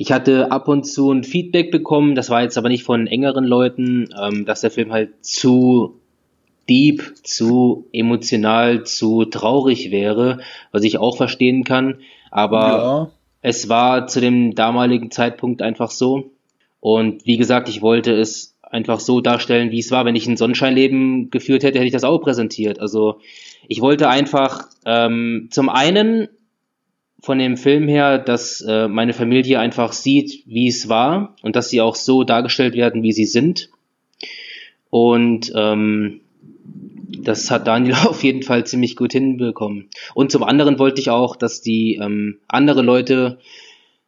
Speaker 3: Ich hatte ab und zu ein Feedback bekommen, das war jetzt aber nicht von engeren Leuten, ähm, dass der Film halt zu deep, zu emotional, zu traurig wäre, was ich auch verstehen kann. Aber ja. es war zu dem damaligen Zeitpunkt einfach so. Und wie gesagt, ich wollte es einfach so darstellen, wie es war. Wenn ich ein Sonnenscheinleben geführt hätte, hätte ich das auch präsentiert. Also ich wollte einfach ähm, zum einen von dem Film her, dass äh, meine Familie einfach sieht, wie es war und dass sie auch so dargestellt werden, wie sie sind. Und ähm, das hat Daniel auf jeden Fall ziemlich gut hinbekommen. Und zum anderen wollte ich auch, dass die ähm, andere Leute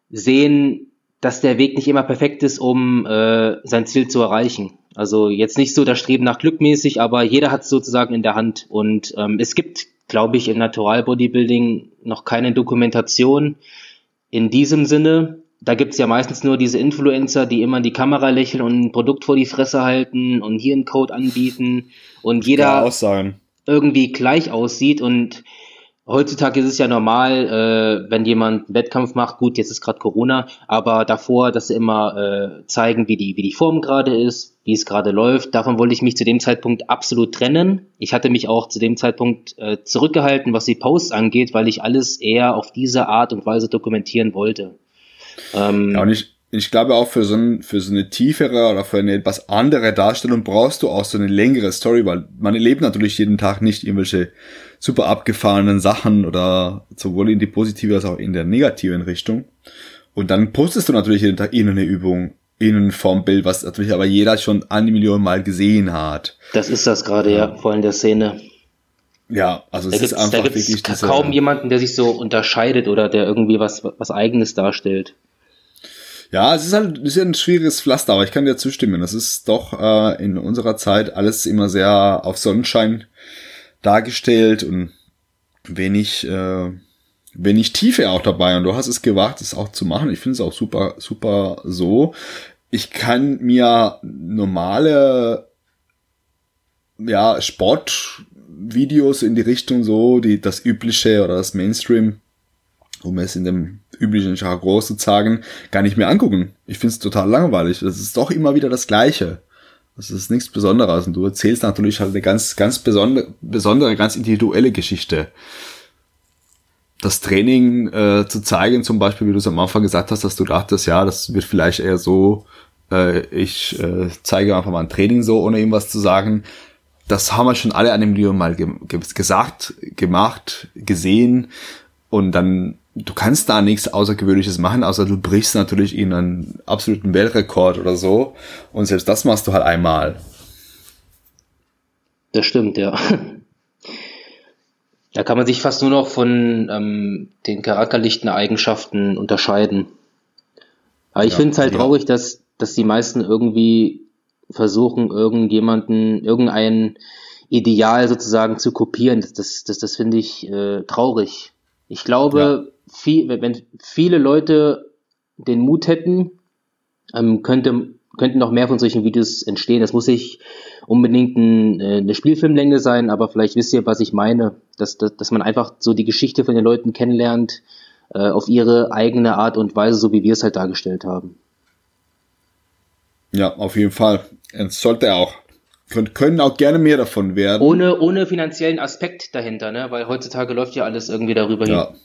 Speaker 3: sehen, dass der Weg nicht immer perfekt ist, um äh, sein Ziel zu erreichen. Also jetzt nicht so das Streben nach glückmäßig, aber jeder hat es sozusagen in der Hand. Und ähm, es gibt, glaube ich, im Natural Bodybuilding noch keine Dokumentation in diesem Sinne. Da gibt's ja meistens nur diese Influencer, die immer in die Kamera lächeln und ein Produkt vor die Fresse halten und hier einen Code anbieten und jeder irgendwie gleich aussieht und Heutzutage ist es ja normal, äh, wenn jemand einen Wettkampf macht, gut, jetzt ist gerade Corona, aber davor, dass sie immer äh, zeigen, wie die, wie die Form gerade ist, wie es gerade läuft. Davon wollte ich mich zu dem Zeitpunkt absolut trennen. Ich hatte mich auch zu dem Zeitpunkt äh, zurückgehalten, was die Posts angeht, weil ich alles eher auf diese Art und Weise dokumentieren wollte.
Speaker 1: Ähm, ja, und ich, ich glaube auch für so, ein, für so eine tiefere oder für eine etwas andere Darstellung brauchst du auch so eine längere Story, weil man erlebt natürlich jeden Tag nicht irgendwelche super abgefahrenen Sachen oder sowohl in die positive als auch in der negativen Richtung. Und dann postest du natürlich jeden Tag eine Übung in vom Bild, was natürlich aber jeder schon eine Million Mal gesehen hat.
Speaker 3: Das ist das gerade, ja, vor allem der Szene.
Speaker 1: Ja, also es ist einfach
Speaker 3: da wirklich kaum jemanden, der sich so unterscheidet oder der irgendwie was was eigenes darstellt.
Speaker 1: Ja, es ist halt es ist ein schwieriges Pflaster, aber ich kann dir zustimmen. Das ist doch äh, in unserer Zeit alles immer sehr auf Sonnenschein dargestellt und wenig, äh, wenig Tiefe auch dabei. Und du hast es gewagt, es auch zu machen. Ich finde es auch super, super so. Ich kann mir normale ja, Sportvideos in die Richtung so, die das übliche oder das Mainstream um es in dem üblichen Jargon zu sagen, gar nicht mehr angucken. Ich finde es total langweilig. Das ist doch immer wieder das Gleiche. Das ist nichts Besonderes. Und du erzählst natürlich halt eine ganz, ganz besondere, besondere ganz individuelle Geschichte. Das Training äh, zu zeigen, zum Beispiel, wie du es am Anfang gesagt hast, dass du dachtest, ja, das wird vielleicht eher so, äh, ich äh, zeige einfach mal ein Training so, ohne ihm was zu sagen. Das haben wir schon alle an dem Video mal ge gesagt, gemacht, gesehen. Und dann du kannst da nichts Außergewöhnliches machen, außer du brichst natürlich in einen absoluten Weltrekord oder so. Und selbst das machst du halt einmal.
Speaker 3: Das stimmt, ja. Da kann man sich fast nur noch von ähm, den charakterlichen Eigenschaften unterscheiden. Aber ich ja, finde es halt ja. traurig, dass, dass die meisten irgendwie versuchen, irgendjemanden, irgendein Ideal sozusagen zu kopieren. Das, das, das, das finde ich äh, traurig. Ich glaube, viel, wenn viele Leute den Mut hätten, ähm, könnte, könnten noch mehr von solchen Videos entstehen. Das muss nicht unbedingt ein, äh, eine Spielfilmlänge sein, aber vielleicht wisst ihr, was ich meine, dass, dass, dass man einfach so die Geschichte von den Leuten kennenlernt, äh, auf ihre eigene Art und Weise, so wie wir es halt dargestellt haben.
Speaker 1: Ja, auf jeden Fall. Es sollte auch. Können auch gerne mehr davon werden.
Speaker 3: Ohne, ohne finanziellen Aspekt dahinter, ne? Weil heutzutage läuft ja alles irgendwie darüber
Speaker 1: ja. hin.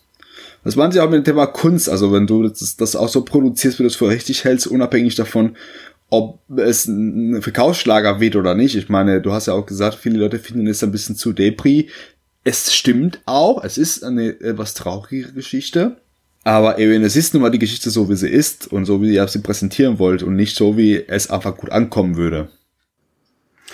Speaker 1: Das machen sie auch mit dem Thema Kunst. Also wenn du das, das auch so produzierst, wie du es für richtig hältst, unabhängig davon, ob es ein Verkaufsschlager wird oder nicht. Ich meine, du hast ja auch gesagt, viele Leute finden es ein bisschen zu Depri. Es stimmt auch, es ist eine etwas traurige Geschichte. Aber eben, es ist nun mal die Geschichte so, wie sie ist und so, wie ihr sie präsentieren wollt und nicht so, wie es einfach gut ankommen würde.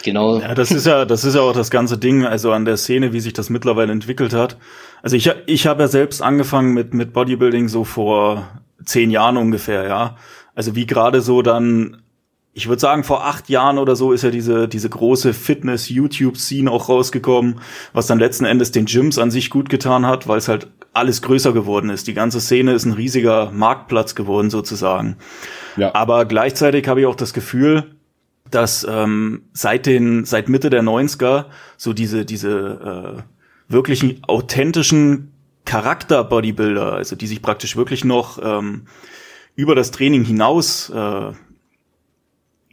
Speaker 2: Genau. Ja, das ist ja, das ist ja auch das ganze Ding, also an der Szene, wie sich das mittlerweile entwickelt hat. Also ich, ich habe ja selbst angefangen mit, mit Bodybuilding so vor zehn Jahren ungefähr, ja. Also wie gerade so dann, ich würde sagen, vor acht Jahren oder so ist ja diese, diese große Fitness-YouTube-Scene auch rausgekommen, was dann letzten Endes den Gyms an sich gut getan hat, weil es halt alles größer geworden ist. Die ganze Szene ist ein riesiger Marktplatz geworden sozusagen. Ja. Aber gleichzeitig habe ich auch das Gefühl, dass ähm, seit den seit Mitte der 90er so diese diese äh, wirklichen authentischen Charakter Bodybuilder, also die sich praktisch wirklich noch ähm, über das Training hinaus äh,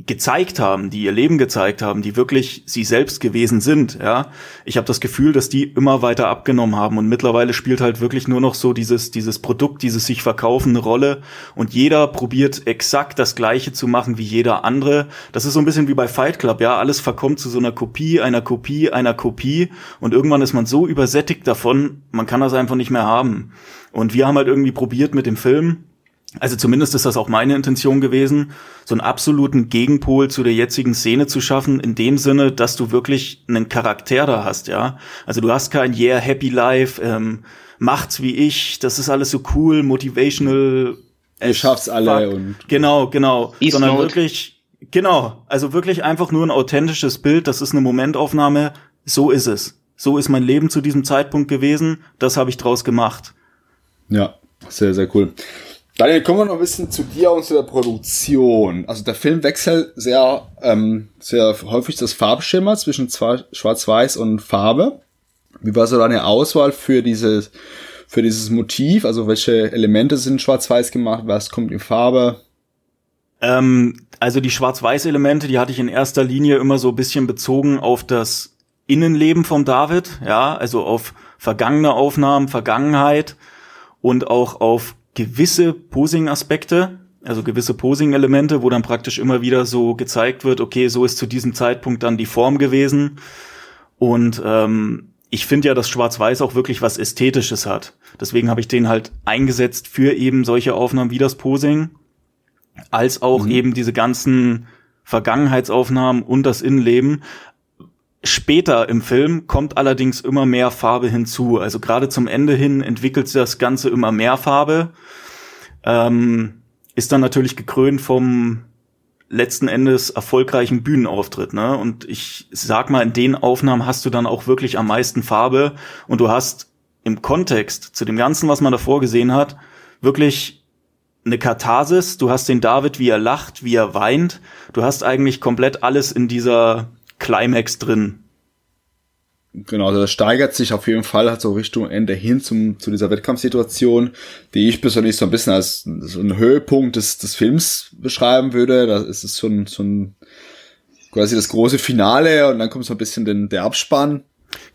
Speaker 2: gezeigt haben, die ihr Leben gezeigt haben, die wirklich sie selbst gewesen sind, ja. Ich habe das Gefühl, dass die immer weiter abgenommen haben und mittlerweile spielt halt wirklich nur noch so dieses dieses Produkt, dieses sich verkaufen Rolle und jeder probiert exakt das gleiche zu machen wie jeder andere. Das ist so ein bisschen wie bei Fight Club, ja, alles verkommt zu so einer Kopie, einer Kopie, einer Kopie und irgendwann ist man so übersättigt davon, man kann das einfach nicht mehr haben. Und wir haben halt irgendwie probiert mit dem Film also zumindest ist das auch meine Intention gewesen, so einen absoluten Gegenpol zu der jetzigen Szene zu schaffen, in dem Sinne, dass du wirklich einen Charakter da hast, ja. Also du hast kein Yeah, Happy Life, ähm, macht's wie ich, das ist alles so cool, motivational
Speaker 1: Ihr schafft's alle und
Speaker 2: genau, genau,
Speaker 3: Beast
Speaker 2: sondern
Speaker 3: Mode.
Speaker 2: wirklich, genau, also wirklich einfach nur ein authentisches Bild. Das ist eine Momentaufnahme. So ist es. So ist mein Leben zu diesem Zeitpunkt gewesen. Das habe ich draus gemacht.
Speaker 1: Ja, sehr, sehr cool. Daniel, kommen wir noch ein bisschen zu dir und zu der Produktion. Also der Film wechselt sehr, ähm, sehr häufig das Farbschema zwischen zwei- Schwarz-Weiß und Farbe. Wie war so deine Auswahl für dieses, für dieses Motiv? Also welche Elemente sind Schwarz-Weiß gemacht? Was kommt in Farbe?
Speaker 2: Ähm, also die Schwarz-Weiß-Elemente, die hatte ich in erster Linie immer so ein bisschen bezogen auf das Innenleben vom David, ja, also auf vergangene Aufnahmen, Vergangenheit und auch auf gewisse Posing-Aspekte, also gewisse Posing-Elemente, wo dann praktisch immer wieder so gezeigt wird, okay, so ist zu diesem Zeitpunkt dann die Form gewesen. Und ähm, ich finde ja, dass Schwarz-Weiß auch wirklich was Ästhetisches hat. Deswegen habe ich den halt eingesetzt für eben solche Aufnahmen wie das Posing als auch eben diese ganzen Vergangenheitsaufnahmen und das Innenleben. Später im Film kommt allerdings immer mehr Farbe hinzu. Also gerade zum Ende hin entwickelt sich das Ganze immer mehr Farbe. Ähm, ist dann natürlich gekrönt vom letzten Endes erfolgreichen Bühnenauftritt, ne? Und ich sag mal, in den Aufnahmen hast du dann auch wirklich am meisten Farbe und du hast im Kontext zu dem Ganzen, was man davor gesehen hat, wirklich eine Katharsis. Du hast den David, wie er lacht, wie er weint. Du hast eigentlich komplett alles in dieser Climax drin.
Speaker 1: Genau, also das steigert sich auf jeden Fall halt so Richtung Ende hin zum, zu dieser Wettkampfsituation, die ich persönlich so ein bisschen als so einen Höhepunkt des, des Films beschreiben würde. Da ist es so ein, so ein quasi das große Finale und dann kommt so ein bisschen den, der Abspann.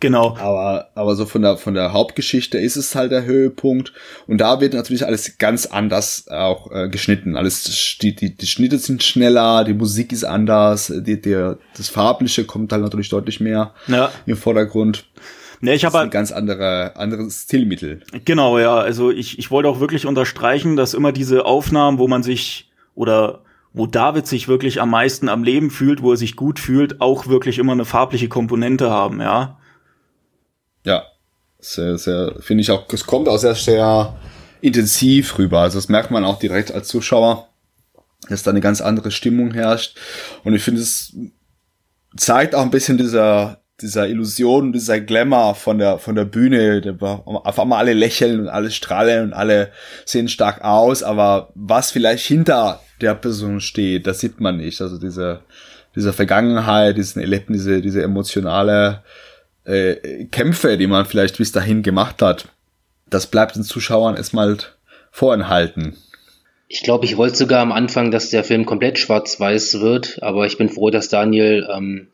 Speaker 2: Genau.
Speaker 1: Aber, aber so von der, von der Hauptgeschichte ist es halt der Höhepunkt. Und da wird natürlich alles ganz anders auch äh, geschnitten. Alles, die, die, die Schnitte sind schneller, die Musik ist anders, die, der, das Farbliche kommt halt natürlich deutlich mehr
Speaker 2: Ja.
Speaker 1: im Vordergrund.
Speaker 2: Ne, ich habe
Speaker 1: ist ein
Speaker 2: halt,
Speaker 1: ganz andere, anderes Stilmittel.
Speaker 2: genau, ja, also ich, ich wollte auch wirklich unterstreichen, dass immer diese Aufnahmen, wo man sich oder wo David sich wirklich am meisten am Leben fühlt, wo er sich gut fühlt, auch wirklich immer eine farbliche Komponente haben, ja.
Speaker 1: Ja, sehr, sehr, finde ich auch, es kommt auch sehr, sehr intensiv rüber. Also das merkt man auch direkt als Zuschauer, dass da eine ganz andere Stimmung herrscht. Und ich finde, es zeigt auch ein bisschen dieser, dieser Illusion, dieser Glamour von der, von der Bühne. Auf einmal alle lächeln und alle strahlen und alle sehen stark aus, aber was vielleicht hinter der Person steht, das sieht man nicht. Also diese, diese Vergangenheit, diesen Erlebten, diese, diese emotionale äh, Kämpfe, die man vielleicht bis dahin gemacht hat, das bleibt den Zuschauern erstmal vorenthalten.
Speaker 3: Ich glaube, ich wollte sogar am Anfang, dass der Film komplett schwarz-weiß wird, aber ich bin froh, dass Daniel ähm,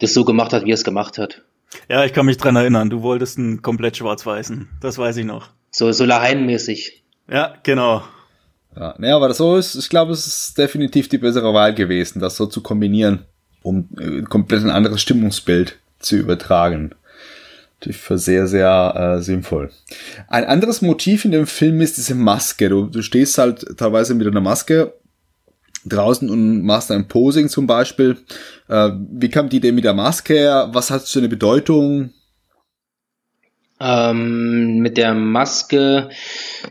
Speaker 3: das so gemacht hat, wie er es gemacht hat.
Speaker 2: Ja, ich kann mich dran erinnern, du wolltest einen komplett schwarz-weißen. Das weiß ich noch.
Speaker 3: So, so Lahain-mäßig.
Speaker 2: Ja, genau.
Speaker 1: Ja, ne, aber so ist, ich glaube, es ist definitiv die bessere Wahl gewesen, das so zu kombinieren, um äh, komplett ein anderes Stimmungsbild zu übertragen. Natürlich für sehr, sehr äh, sinnvoll. Ein anderes Motiv in dem Film ist diese Maske. Du, du stehst halt teilweise mit einer Maske draußen und machst ein Posing zum Beispiel. Äh, wie kam die Idee mit der Maske her? Was hat für eine Bedeutung?
Speaker 3: Ähm, mit der Maske,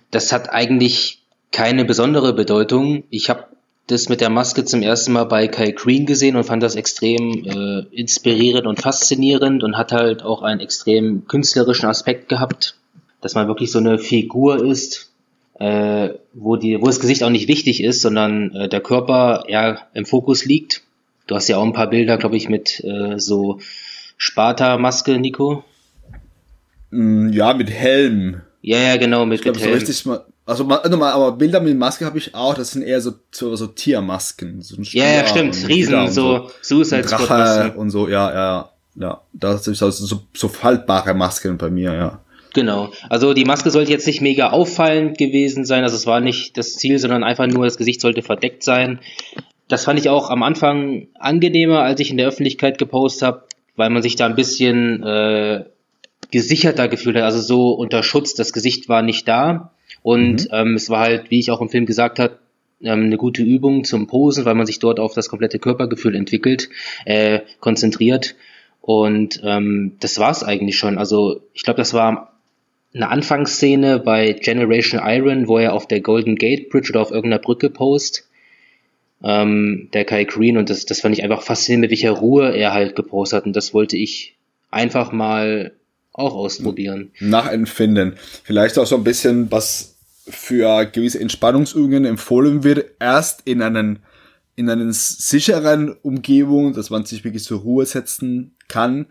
Speaker 3: das hat eigentlich keine besondere Bedeutung. Ich habe das mit der Maske zum ersten Mal bei Kai Green gesehen und fand das extrem äh, inspirierend und faszinierend und hat halt auch einen extrem künstlerischen Aspekt gehabt, dass man wirklich so eine Figur ist, äh, wo, die, wo das Gesicht auch nicht wichtig ist, sondern äh, der Körper eher im Fokus liegt. Du hast ja auch ein paar Bilder, glaube ich, mit äh, so Sparta-Maske, Nico.
Speaker 1: Mm, Ja, mit Helm.
Speaker 3: Ja, ja, genau, mit,
Speaker 1: Ich glaube,
Speaker 3: mit
Speaker 1: so
Speaker 3: Helm.
Speaker 1: richtig mal, also mal, nochmal, aber Bilder mit Maske habe ich auch, das sind eher so, so, so Tiermasken. So ein
Speaker 3: Ja, ja, stimmt. Riesen,
Speaker 1: und
Speaker 3: so Suicide
Speaker 1: Drache und so, ja, ja, ja. Das ist also so, so faltbare Masken bei mir, ja.
Speaker 3: Genau. Also die Maske sollte jetzt nicht mega auffallend gewesen sein. Also es war nicht das Ziel, sondern einfach nur das Gesicht sollte verdeckt sein. Das fand ich auch am Anfang angenehmer, als ich in der Öffentlichkeit gepostet habe, weil man sich da ein bisschen äh, gesicherter gefühlt hat. Also so unter Schutz, das Gesicht war nicht da. Und ähm, es war halt, wie ich auch im Film gesagt habe, ähm, eine gute Übung zum Posen, weil man sich dort auf das komplette Körpergefühl entwickelt, äh, konzentriert. Und ähm, das war's eigentlich schon. Also ich glaube, das war eine Anfangsszene bei Generation Iron, wo er auf der Golden Gate Bridge oder auf irgendeiner Brücke post. Ähm, der Kai Green und das, das fand ich einfach faszinierend, mit welcher Ruhe er halt gepostet hat und das wollte ich einfach mal auch ausprobieren.
Speaker 1: Nachempfinden. Vielleicht auch so ein bisschen, was für gewisse Entspannungsübungen empfohlen wird, erst in einen in einen sicheren Umgebung, dass man sich wirklich zur Ruhe setzen kann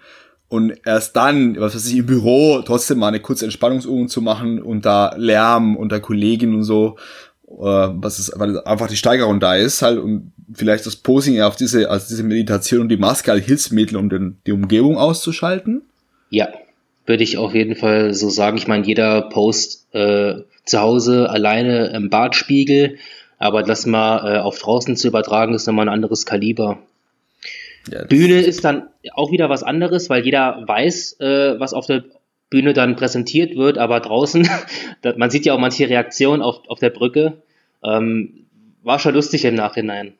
Speaker 1: und erst dann, was weiß ich, im Büro trotzdem mal eine kurze Entspannungsübung zu machen unter Lärm, unter Kolleginnen und so, äh, was ist, weil einfach die Steigerung da ist halt und vielleicht das Posing auf diese, also diese Meditation und die Maske als Hilfsmittel, um den, die Umgebung auszuschalten?
Speaker 3: Ja, würde ich auf jeden Fall so sagen. Ich meine, jeder Post äh, zu Hause alleine im Badspiegel, aber das mal äh, auf draußen zu übertragen, ist nochmal ein anderes Kaliber. Ja, Bühne ist dann auch wieder was anderes, weil jeder weiß, äh, was auf der Bühne dann präsentiert wird, aber draußen, man sieht ja auch manche Reaktionen auf, auf der Brücke, ähm, war schon lustig im Nachhinein.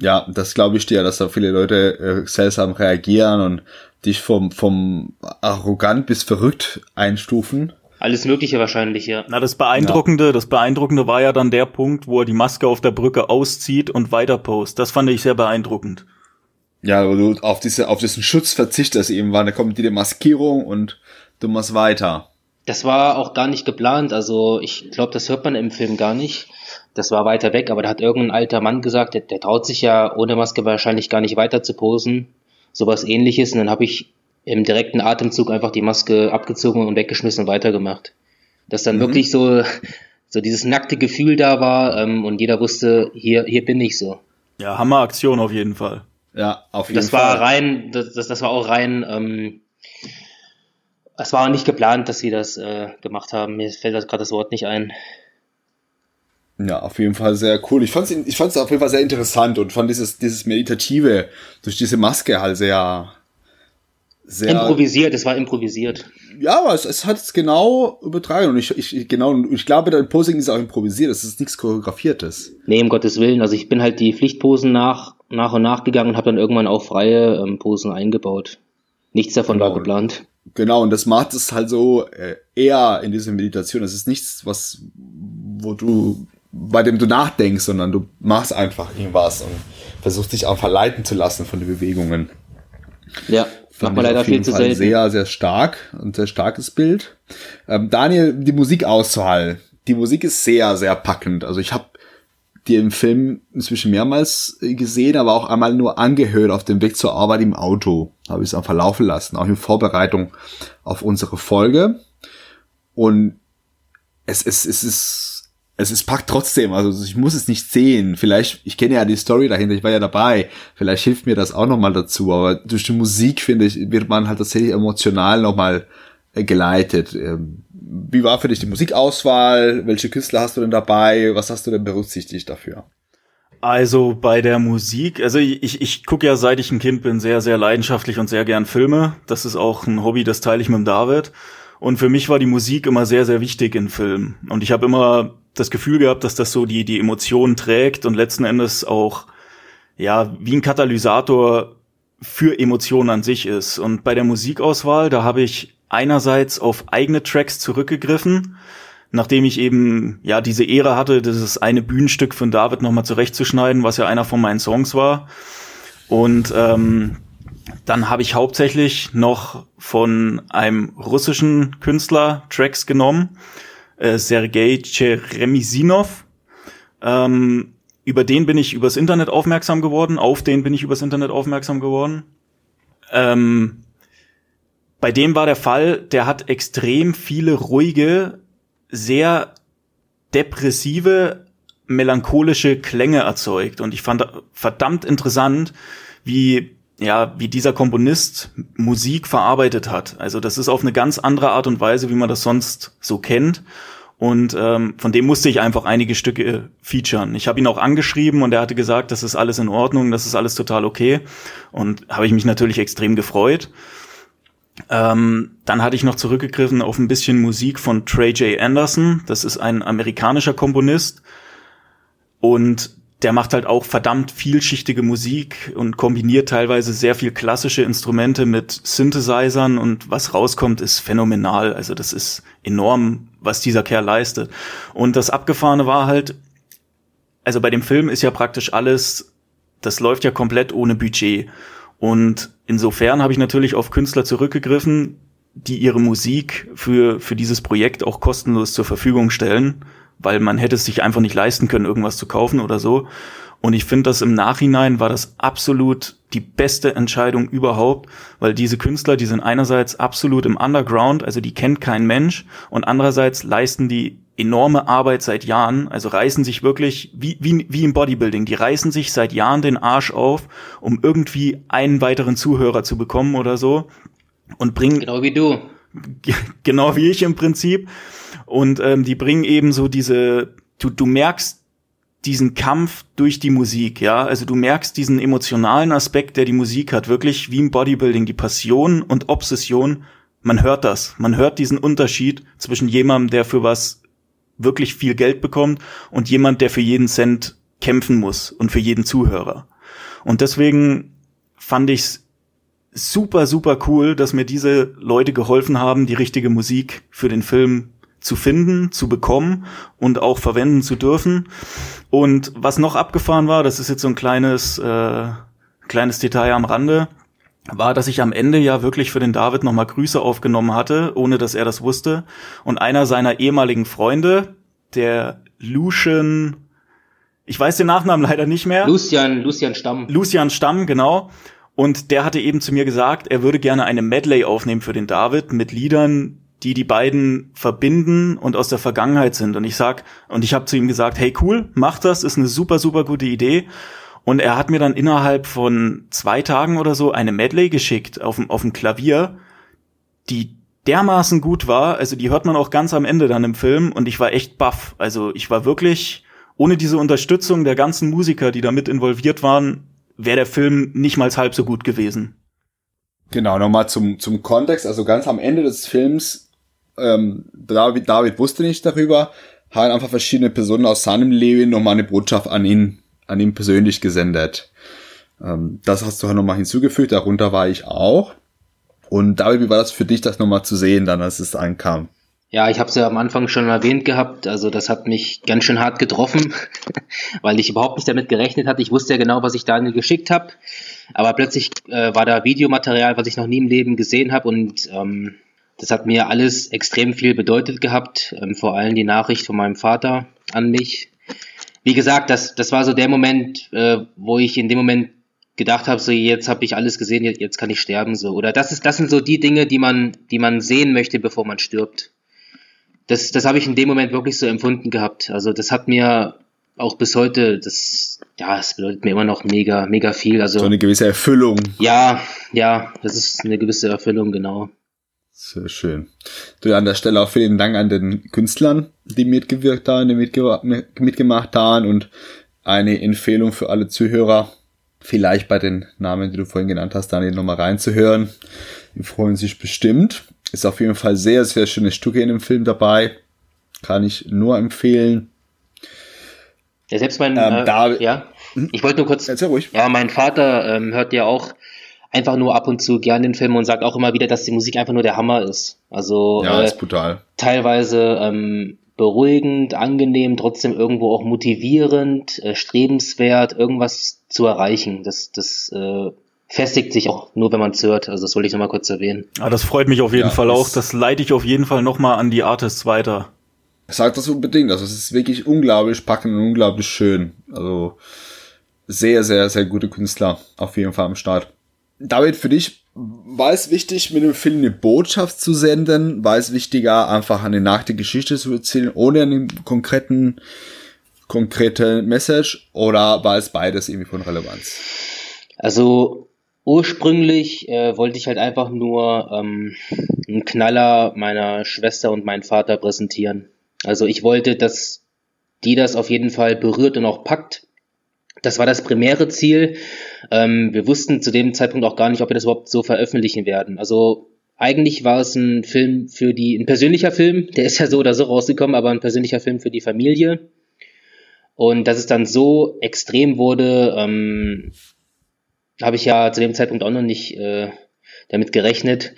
Speaker 1: Ja, das glaube ich dir, dass da viele Leute äh, seltsam reagieren und dich vom, vom arrogant bis verrückt einstufen.
Speaker 3: Alles Mögliche wahrscheinlich, ja.
Speaker 2: Na, das Beeindruckende, ja. das Beeindruckende war ja dann der Punkt, wo er die Maske auf der Brücke auszieht und weiter post. Das fand ich sehr beeindruckend.
Speaker 1: Ja, wo du auf diese, auf diesen Schutz verzichtest eben war, da kommt die Demaskierung und du machst weiter.
Speaker 3: Das war auch gar nicht geplant, also ich glaube, das hört man im Film gar nicht. Das war weiter weg, aber da hat irgendein alter Mann gesagt, der, der traut sich ja ohne Maske wahrscheinlich gar nicht weiter zu posen. Sowas ähnliches. Und dann habe ich im direkten Atemzug einfach die Maske abgezogen und weggeschmissen und weitergemacht. Dass dann mhm. wirklich so, so dieses nackte Gefühl da war ähm, und jeder wusste, hier, hier bin ich so.
Speaker 2: Ja, Hammeraktion auf jeden Fall.
Speaker 1: Ja, auf jeden
Speaker 3: das Fall. Das war rein, das, das, das war auch rein, ähm, es war nicht geplant, dass sie das äh, gemacht haben. Mir fällt das gerade das Wort nicht ein.
Speaker 1: Ja, auf jeden Fall sehr cool. Ich fand es ich fand's auf jeden Fall sehr interessant und fand dieses, dieses Meditative durch diese Maske halt sehr,
Speaker 3: sehr. Improvisiert, es war improvisiert.
Speaker 1: Ja, aber es, es hat es genau übertragen und ich, ich, genau, ich glaube, dein Posing ist auch improvisiert, es ist nichts choreografiertes.
Speaker 3: Nee, um Gottes Willen. Also ich bin halt die Pflichtposen nach nach und nach gegangen und habe dann irgendwann auch freie ähm, Posen eingebaut. Nichts davon genau. war geplant.
Speaker 1: Genau, und das macht es halt so äh, eher in dieser Meditation. Es ist nichts, was, wo du, bei dem du nachdenkst, sondern du machst einfach irgendwas und versuchst dich auch verleiten zu lassen von den Bewegungen.
Speaker 3: Ja, macht man leider viel zu selten.
Speaker 1: Sehr, sehr stark und sehr starkes Bild. Ähm, Daniel, die Musikauswahl. Die Musik ist sehr, sehr packend. Also ich habe die im Film inzwischen mehrmals gesehen, aber auch einmal nur angehört auf dem Weg zur Arbeit im Auto. Habe ich es einfach laufen lassen, auch in Vorbereitung auf unsere Folge. Und es, es, es ist, es ist packt trotzdem. Also ich muss es nicht sehen. Vielleicht, ich kenne ja die Story dahinter, ich war ja dabei. Vielleicht hilft mir das auch nochmal dazu. Aber durch die Musik, finde ich, wird man halt tatsächlich emotional nochmal äh, geleitet. Ähm, wie war für dich die Musikauswahl? Welche Künstler hast du denn dabei? Was hast du denn berücksichtigt dafür?
Speaker 2: Also bei der Musik, also ich, ich, ich gucke ja seit ich ein Kind bin sehr, sehr leidenschaftlich und sehr gern Filme. Das ist auch ein Hobby, das teile ich mit dem David. Und für mich war die Musik immer sehr, sehr wichtig in Filmen. Und ich habe immer das Gefühl gehabt, dass das so die, die Emotionen trägt und letzten Endes auch, ja, wie ein Katalysator für Emotionen an sich ist. Und bei der Musikauswahl, da habe ich einerseits auf eigene Tracks zurückgegriffen, nachdem ich eben ja diese Ehre hatte, dieses eine Bühnenstück von David nochmal zurechtzuschneiden, was ja einer von meinen Songs war. Und ähm, dann habe ich hauptsächlich noch von einem russischen Künstler Tracks genommen, äh, Sergei Cheremisinov. Ähm, über den bin ich übers Internet aufmerksam geworden, auf den bin ich übers Internet aufmerksam geworden. Ähm, bei dem war der Fall, der hat extrem viele ruhige, sehr depressive, melancholische Klänge erzeugt. Und ich fand verdammt interessant, wie ja, wie dieser Komponist Musik verarbeitet hat. Also das ist auf eine ganz andere Art und Weise, wie man das sonst so kennt. Und ähm, von dem musste ich einfach einige Stücke featuren. Ich habe ihn auch angeschrieben und er hatte gesagt, das ist alles in Ordnung, das ist alles total okay. Und habe ich mich natürlich extrem gefreut. Ähm, dann hatte ich noch zurückgegriffen auf ein bisschen Musik von Trey J. Anderson. Das ist ein amerikanischer Komponist. Und der macht halt auch verdammt vielschichtige Musik und kombiniert teilweise sehr viel klassische Instrumente mit Synthesizern und was rauskommt, ist phänomenal. Also das ist enorm, was dieser Kerl leistet. Und das Abgefahrene war halt, also bei dem Film ist ja praktisch alles, das läuft ja komplett ohne Budget. Und insofern habe ich natürlich auf Künstler zurückgegriffen, die ihre Musik für, für dieses Projekt auch kostenlos zur Verfügung stellen weil man hätte es sich einfach nicht leisten können, irgendwas zu kaufen oder so. Und ich finde, dass im Nachhinein war das absolut die beste Entscheidung überhaupt, weil diese Künstler, die sind einerseits absolut im Underground, also die kennt kein Mensch, und andererseits leisten die enorme Arbeit seit Jahren, also reißen sich wirklich, wie, wie, wie im Bodybuilding, die reißen sich seit Jahren den Arsch auf, um irgendwie einen weiteren Zuhörer zu bekommen oder so. Und bringen.
Speaker 3: Genau wie du.
Speaker 2: Genau wie ich im Prinzip. Und ähm, die bringen eben so diese, du, du merkst diesen Kampf durch die Musik, ja. Also du merkst diesen emotionalen Aspekt, der die Musik hat, wirklich wie im Bodybuilding, die Passion und Obsession. Man hört das. Man hört diesen Unterschied zwischen jemandem, der für was wirklich viel Geld bekommt und jemand, der für jeden Cent kämpfen muss und für jeden Zuhörer. Und deswegen fand ich's super, super cool, dass mir diese Leute geholfen haben, die richtige Musik für den Film zu finden, zu bekommen und auch verwenden zu dürfen. Und was noch abgefahren war, das ist jetzt so ein kleines, äh, kleines Detail am Rande, war, dass ich am Ende ja wirklich für den David nochmal Grüße aufgenommen hatte, ohne dass er das wusste. Und einer seiner ehemaligen Freunde, der Lucian, ich weiß den Nachnamen leider nicht mehr.
Speaker 3: Lucian, Lucian Stamm.
Speaker 2: Lucian Stamm, genau. Und der hatte eben zu mir gesagt, er würde gerne eine Medley aufnehmen für den David mit Liedern, die die beiden verbinden und aus der Vergangenheit sind. Und ich sag, und ich habe zu ihm gesagt, hey cool, mach das, ist eine super, super gute Idee. Und er hat mir dann innerhalb von zwei Tagen oder so eine Medley geschickt auf dem, auf dem Klavier, die dermaßen gut war. Also die hört man auch ganz am Ende dann im Film und ich war echt baff. Also ich war wirklich, ohne diese Unterstützung der ganzen Musiker, die da mit involviert waren, wäre der Film nicht mal halb so gut gewesen.
Speaker 1: Genau, nochmal zum, zum Kontext. Also ganz am Ende des Films ähm, David, David wusste nicht darüber, haben einfach verschiedene Personen aus seinem Leben nochmal eine Botschaft an ihn, an ihn persönlich gesendet. Ähm, das hast du nochmal hinzugefügt, darunter war ich auch. Und David, wie war das für dich, das nochmal zu sehen, dann als es ankam?
Speaker 3: Ja, ich habe es ja am Anfang schon erwähnt gehabt. Also das hat mich ganz schön hart getroffen, weil ich überhaupt nicht damit gerechnet hatte. Ich wusste ja genau, was ich Daniel geschickt habe, aber plötzlich äh, war da Videomaterial, was ich noch nie im Leben gesehen habe und ähm, das hat mir alles extrem viel bedeutet gehabt, ähm, vor allem die Nachricht von meinem Vater an mich. Wie gesagt, das, das war so der Moment, äh, wo ich in dem Moment gedacht habe, so jetzt habe ich alles gesehen, jetzt, jetzt kann ich sterben so. Oder das ist, das sind so die Dinge, die man, die man sehen möchte, bevor man stirbt. Das, das habe ich in dem Moment wirklich so empfunden gehabt. Also das hat mir auch bis heute, das, ja, es bedeutet mir immer noch mega, mega viel. Also
Speaker 1: so eine gewisse Erfüllung.
Speaker 3: Ja, ja, das ist eine gewisse Erfüllung, genau.
Speaker 1: Sehr schön. Du an der Stelle auch vielen Dank an den Künstlern, die mitgewirkt haben, die mitge mitgemacht haben und eine Empfehlung für alle Zuhörer, vielleicht bei den Namen, die du vorhin genannt hast, Daniel, nochmal reinzuhören. Die freuen sich bestimmt. Ist auf jeden Fall sehr, sehr schöne Stücke in dem Film dabei. Kann ich nur empfehlen.
Speaker 3: Ja, selbst mein, ähm, äh, ja, hm? ich wollte nur kurz, ja, mein Vater ähm, hört ja auch einfach nur ab und zu gern den Film und sagt auch immer wieder, dass die Musik einfach nur der Hammer ist. Also
Speaker 1: ja, äh, ist brutal.
Speaker 3: teilweise ähm, beruhigend, angenehm, trotzdem irgendwo auch motivierend, äh, strebenswert, irgendwas zu erreichen. Das, das äh, festigt sich auch nur, wenn man es hört. Also das wollte ich nochmal kurz erwähnen.
Speaker 2: Ah, das freut mich auf jeden ja, Fall auch. Das leite ich auf jeden Fall nochmal an die Artists weiter.
Speaker 1: Sagt das unbedingt. Also es ist wirklich unglaublich packend und unglaublich schön. Also sehr, sehr, sehr gute Künstler auf jeden Fall am Start. David, für dich war es wichtig, mit dem Film eine Botschaft zu senden? War es wichtiger, einfach eine nackte Geschichte zu erzählen, ohne einen konkreten, konkrete Message? Oder war es beides irgendwie von Relevanz?
Speaker 3: Also ursprünglich äh, wollte ich halt einfach nur ähm, einen Knaller meiner Schwester und meinen Vater präsentieren. Also ich wollte, dass die das auf jeden Fall berührt und auch packt. Das war das primäre Ziel. Ähm, wir wussten zu dem Zeitpunkt auch gar nicht, ob wir das überhaupt so veröffentlichen werden. Also eigentlich war es ein Film für die, ein persönlicher Film, der ist ja so oder so rausgekommen, aber ein persönlicher Film für die Familie. Und dass es dann so extrem wurde, ähm, habe ich ja zu dem Zeitpunkt auch noch nicht äh, damit gerechnet.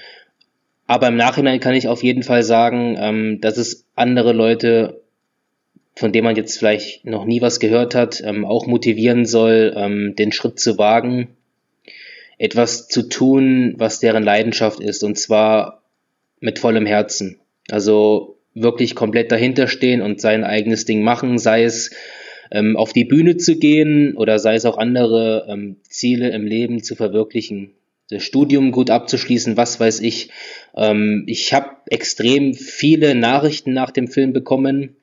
Speaker 3: Aber im Nachhinein kann ich auf jeden Fall sagen, ähm, dass es andere Leute, von denen man jetzt vielleicht noch nie was gehört hat, ähm, auch motivieren soll, ähm, den Schritt zu wagen, etwas zu tun, was deren Leidenschaft ist, und zwar mit vollem Herzen. Also wirklich komplett dahinter stehen und sein eigenes Ding machen, sei es ähm, auf die Bühne zu gehen oder sei es auch andere ähm, Ziele im Leben zu verwirklichen. Das Studium gut abzuschließen, was weiß ich. Ähm, ich habe extrem viele Nachrichten nach dem Film bekommen,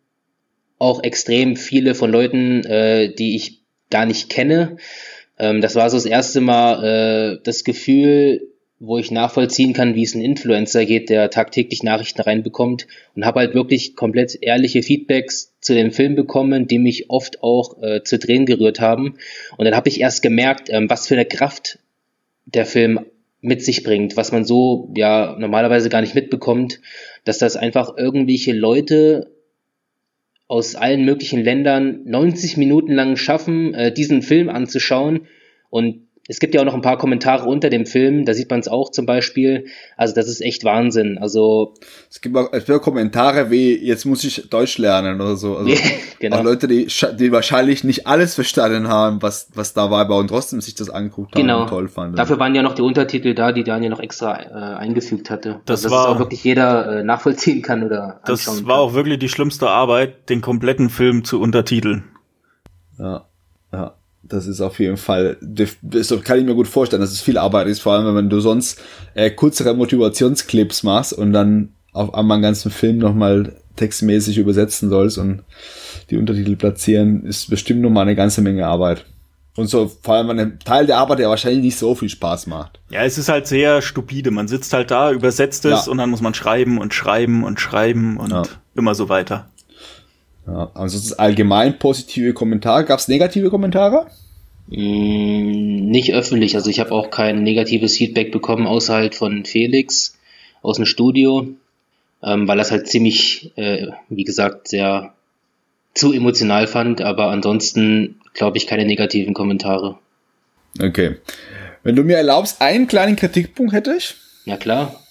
Speaker 3: auch extrem viele von Leuten, äh, die ich gar nicht kenne. Ähm, das war so das erste Mal äh, das Gefühl, wo ich nachvollziehen kann, wie es ein Influencer geht, der tagtäglich Nachrichten reinbekommt und habe halt wirklich komplett ehrliche Feedbacks zu dem Film bekommen, die mich oft auch äh, zu Tränen gerührt haben. Und dann habe ich erst gemerkt, ähm, was für eine Kraft der Film mit sich bringt, was man so ja normalerweise gar nicht mitbekommt, dass das einfach irgendwelche Leute aus allen möglichen Ländern 90 Minuten lang schaffen, äh, diesen Film anzuschauen. Und es gibt ja auch noch ein paar Kommentare unter dem Film, da sieht man es auch zum Beispiel. Also das ist echt Wahnsinn. Also
Speaker 1: es gibt auch, es gibt auch Kommentare wie jetzt muss ich Deutsch lernen oder so. Also genau. auch Leute, die, die wahrscheinlich nicht alles verstanden haben, was was da war, aber und trotzdem sich das angeguckt haben
Speaker 3: genau.
Speaker 1: und toll fanden.
Speaker 3: Dafür waren ja noch die Untertitel da, die Daniel noch extra äh, eingefügt hatte.
Speaker 2: Das
Speaker 3: also,
Speaker 2: war
Speaker 3: auch wirklich jeder äh, nachvollziehen kann oder
Speaker 2: Das war
Speaker 3: kann.
Speaker 2: auch wirklich die schlimmste Arbeit, den kompletten Film zu untertiteln.
Speaker 1: Ja, ja das ist auf jeden Fall, das kann ich mir gut vorstellen, dass es viel Arbeit ist, vor allem wenn du sonst äh, kürzere Motivationsclips machst und dann auf einmal einen ganzen Film nochmal textmäßig übersetzen sollst und die Untertitel platzieren, ist bestimmt nochmal eine ganze Menge Arbeit. Und so vor allem ein Teil der Arbeit, der wahrscheinlich nicht so viel Spaß macht.
Speaker 2: Ja, es ist halt sehr stupide. Man sitzt halt da, übersetzt es ja. und dann muss man schreiben und schreiben und schreiben und ja. immer so weiter.
Speaker 1: Ja, also allgemein positive Kommentare. Gab es negative Kommentare?
Speaker 3: Mm, nicht öffentlich. Also ich habe auch kein negatives Feedback bekommen, außer halt von Felix aus dem Studio, ähm, weil das halt ziemlich, äh, wie gesagt, sehr zu emotional fand. Aber ansonsten glaube ich keine negativen Kommentare.
Speaker 1: Okay. Wenn du mir erlaubst, einen kleinen Kritikpunkt hätte ich.
Speaker 3: Ja klar.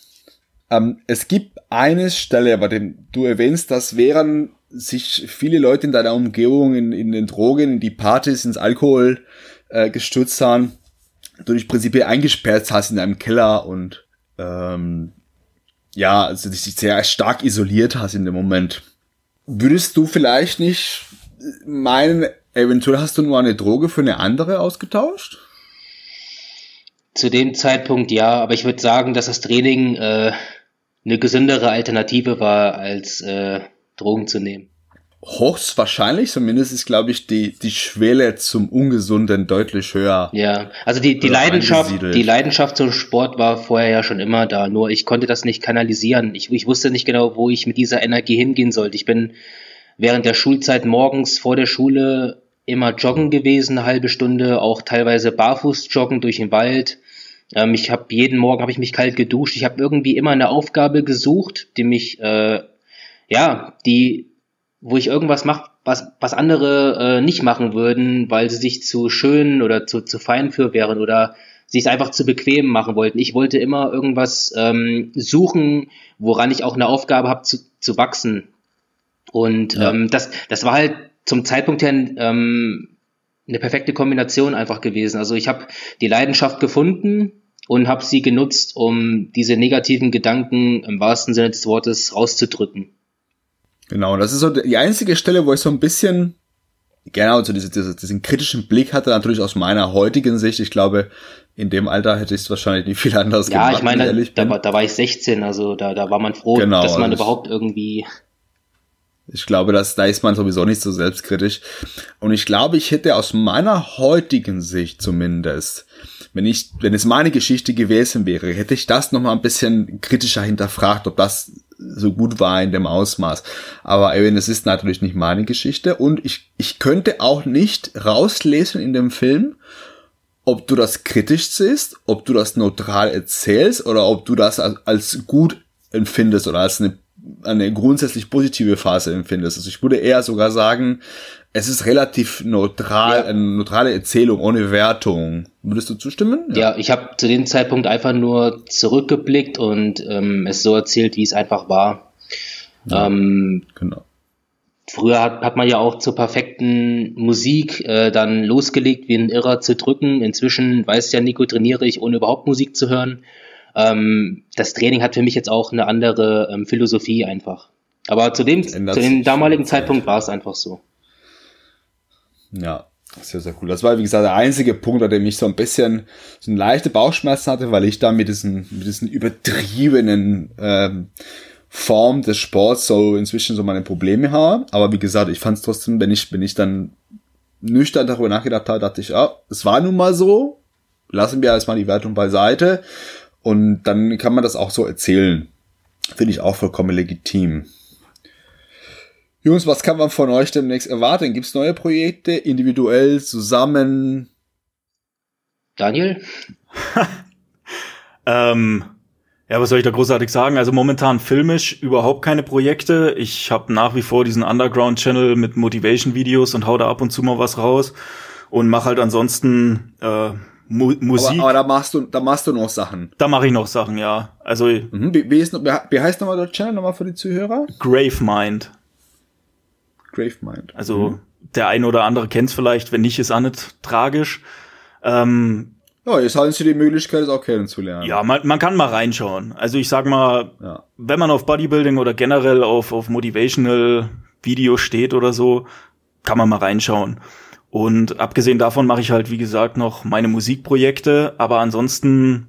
Speaker 1: Ähm, es gibt eine Stelle, bei dem du erwähnst, dass während sich viele Leute in deiner Umgebung in, in den Drogen, in die Partys, ins Alkohol äh, gestürzt haben, du dich prinzipiell eingesperrt hast in einem Keller und ähm, ja, also dich sehr stark isoliert hast in dem Moment. Würdest du vielleicht nicht meinen, eventuell hast du nur eine Droge für eine andere ausgetauscht?
Speaker 3: Zu dem Zeitpunkt ja, aber ich würde sagen, dass das Training äh, eine gesündere Alternative war, als äh, Drogen zu nehmen.
Speaker 1: Höchstwahrscheinlich, zumindest ist, glaube ich, die, die Schwelle zum Ungesunden deutlich höher.
Speaker 3: Ja, also die, die Leidenschaft, die Leidenschaft zum Sport war vorher ja schon immer da, nur ich konnte das nicht kanalisieren. Ich, ich wusste nicht genau, wo ich mit dieser Energie hingehen sollte. Ich bin während der Schulzeit morgens vor der Schule immer joggen gewesen, eine halbe Stunde, auch teilweise barfuß joggen durch den Wald. Ähm, ich habe jeden Morgen habe ich mich kalt geduscht. Ich habe irgendwie immer eine Aufgabe gesucht, die mich äh, ja, die, wo ich irgendwas mache, was, was andere äh, nicht machen würden, weil sie sich zu schön oder zu, zu fein für wären oder sich einfach zu bequem machen wollten. Ich wollte immer irgendwas ähm, suchen, woran ich auch eine Aufgabe habe zu, zu wachsen. Und ja. ähm, das, das war halt zum Zeitpunkt her ähm, eine perfekte Kombination einfach gewesen. Also ich habe die Leidenschaft gefunden und habe sie genutzt, um diese negativen Gedanken im wahrsten Sinne des Wortes rauszudrücken.
Speaker 1: Genau, das ist so die einzige Stelle, wo ich so ein bisschen, genau, so diese, diese, diesen kritischen Blick hatte, natürlich aus meiner heutigen Sicht. Ich glaube, in dem Alter hätte ich es wahrscheinlich nicht viel anders
Speaker 3: ja, gemacht. Ja, ich meine, da, da, da war ich 16, also da, da war man froh, genau, dass man also überhaupt irgendwie
Speaker 1: ich glaube, dass, da ist man sowieso nicht so selbstkritisch. Und ich glaube, ich hätte aus meiner heutigen Sicht zumindest, wenn ich, wenn es meine Geschichte gewesen wäre, hätte ich das nochmal ein bisschen kritischer hinterfragt, ob das so gut war in dem Ausmaß. Aber eben, es ist natürlich nicht meine Geschichte und ich, ich könnte auch nicht rauslesen in dem Film, ob du das kritisch siehst, ob du das neutral erzählst oder ob du das als, als gut empfindest oder als eine eine grundsätzlich positive Phase empfindest. Also ich würde eher sogar sagen, es ist relativ neutral, ja. eine neutrale Erzählung ohne Wertung. Würdest du zustimmen?
Speaker 3: Ja, ja ich habe zu dem Zeitpunkt einfach nur zurückgeblickt und ähm, es so erzählt, wie es einfach war. Ja, ähm, genau. Früher hat, hat man ja auch zur perfekten Musik äh, dann losgelegt, wie ein Irrer zu drücken. Inzwischen weiß ja Nico, trainiere ich, ohne überhaupt Musik zu hören. Ähm, das Training hat für mich jetzt auch eine andere ähm, Philosophie einfach. Aber zu dem, zu dem damaligen Zeitpunkt war es einfach so.
Speaker 1: Ja, sehr, sehr cool. Das war, wie gesagt, der einzige Punkt, an dem ich so ein bisschen so eine leichte Bauchschmerzen hatte, weil ich da mit diesen, mit diesen übertriebenen ähm, Form des Sports so inzwischen so meine Probleme habe. Aber wie gesagt, ich fand es trotzdem, wenn ich, wenn ich dann nüchtern darüber nachgedacht habe, dachte ich, ah, es war nun mal so. Lassen wir erstmal die Wertung beiseite. Und dann kann man das auch so erzählen. Finde ich auch vollkommen legitim. Jungs, was kann man von euch demnächst erwarten? Gibt es neue Projekte, individuell, zusammen?
Speaker 3: Daniel?
Speaker 2: ähm, ja, was soll ich da großartig sagen? Also momentan filmisch überhaupt keine Projekte. Ich habe nach wie vor diesen Underground-Channel mit Motivation-Videos und hau da ab und zu mal was raus und mache halt ansonsten äh, Mu Musik.
Speaker 1: Aber, aber, da machst du, da machst du noch Sachen.
Speaker 2: Da mache ich noch Sachen, ja. Also
Speaker 1: mhm. wie, wie, ist, wie heißt nochmal der Channel nochmal für die Zuhörer?
Speaker 2: Grave Mind.
Speaker 1: Grave Mind.
Speaker 2: Also mhm. der eine oder andere kennt's vielleicht, wenn nicht, ist auch nicht tragisch. Ähm,
Speaker 1: ja, jetzt haben sie die Möglichkeit, es auch kennenzulernen.
Speaker 2: Ja, man, man kann mal reinschauen. Also ich sag mal, ja. wenn man auf Bodybuilding oder generell auf, auf Motivational Video steht oder so, kann man mal reinschauen. Und abgesehen davon mache ich halt, wie gesagt, noch meine Musikprojekte, aber ansonsten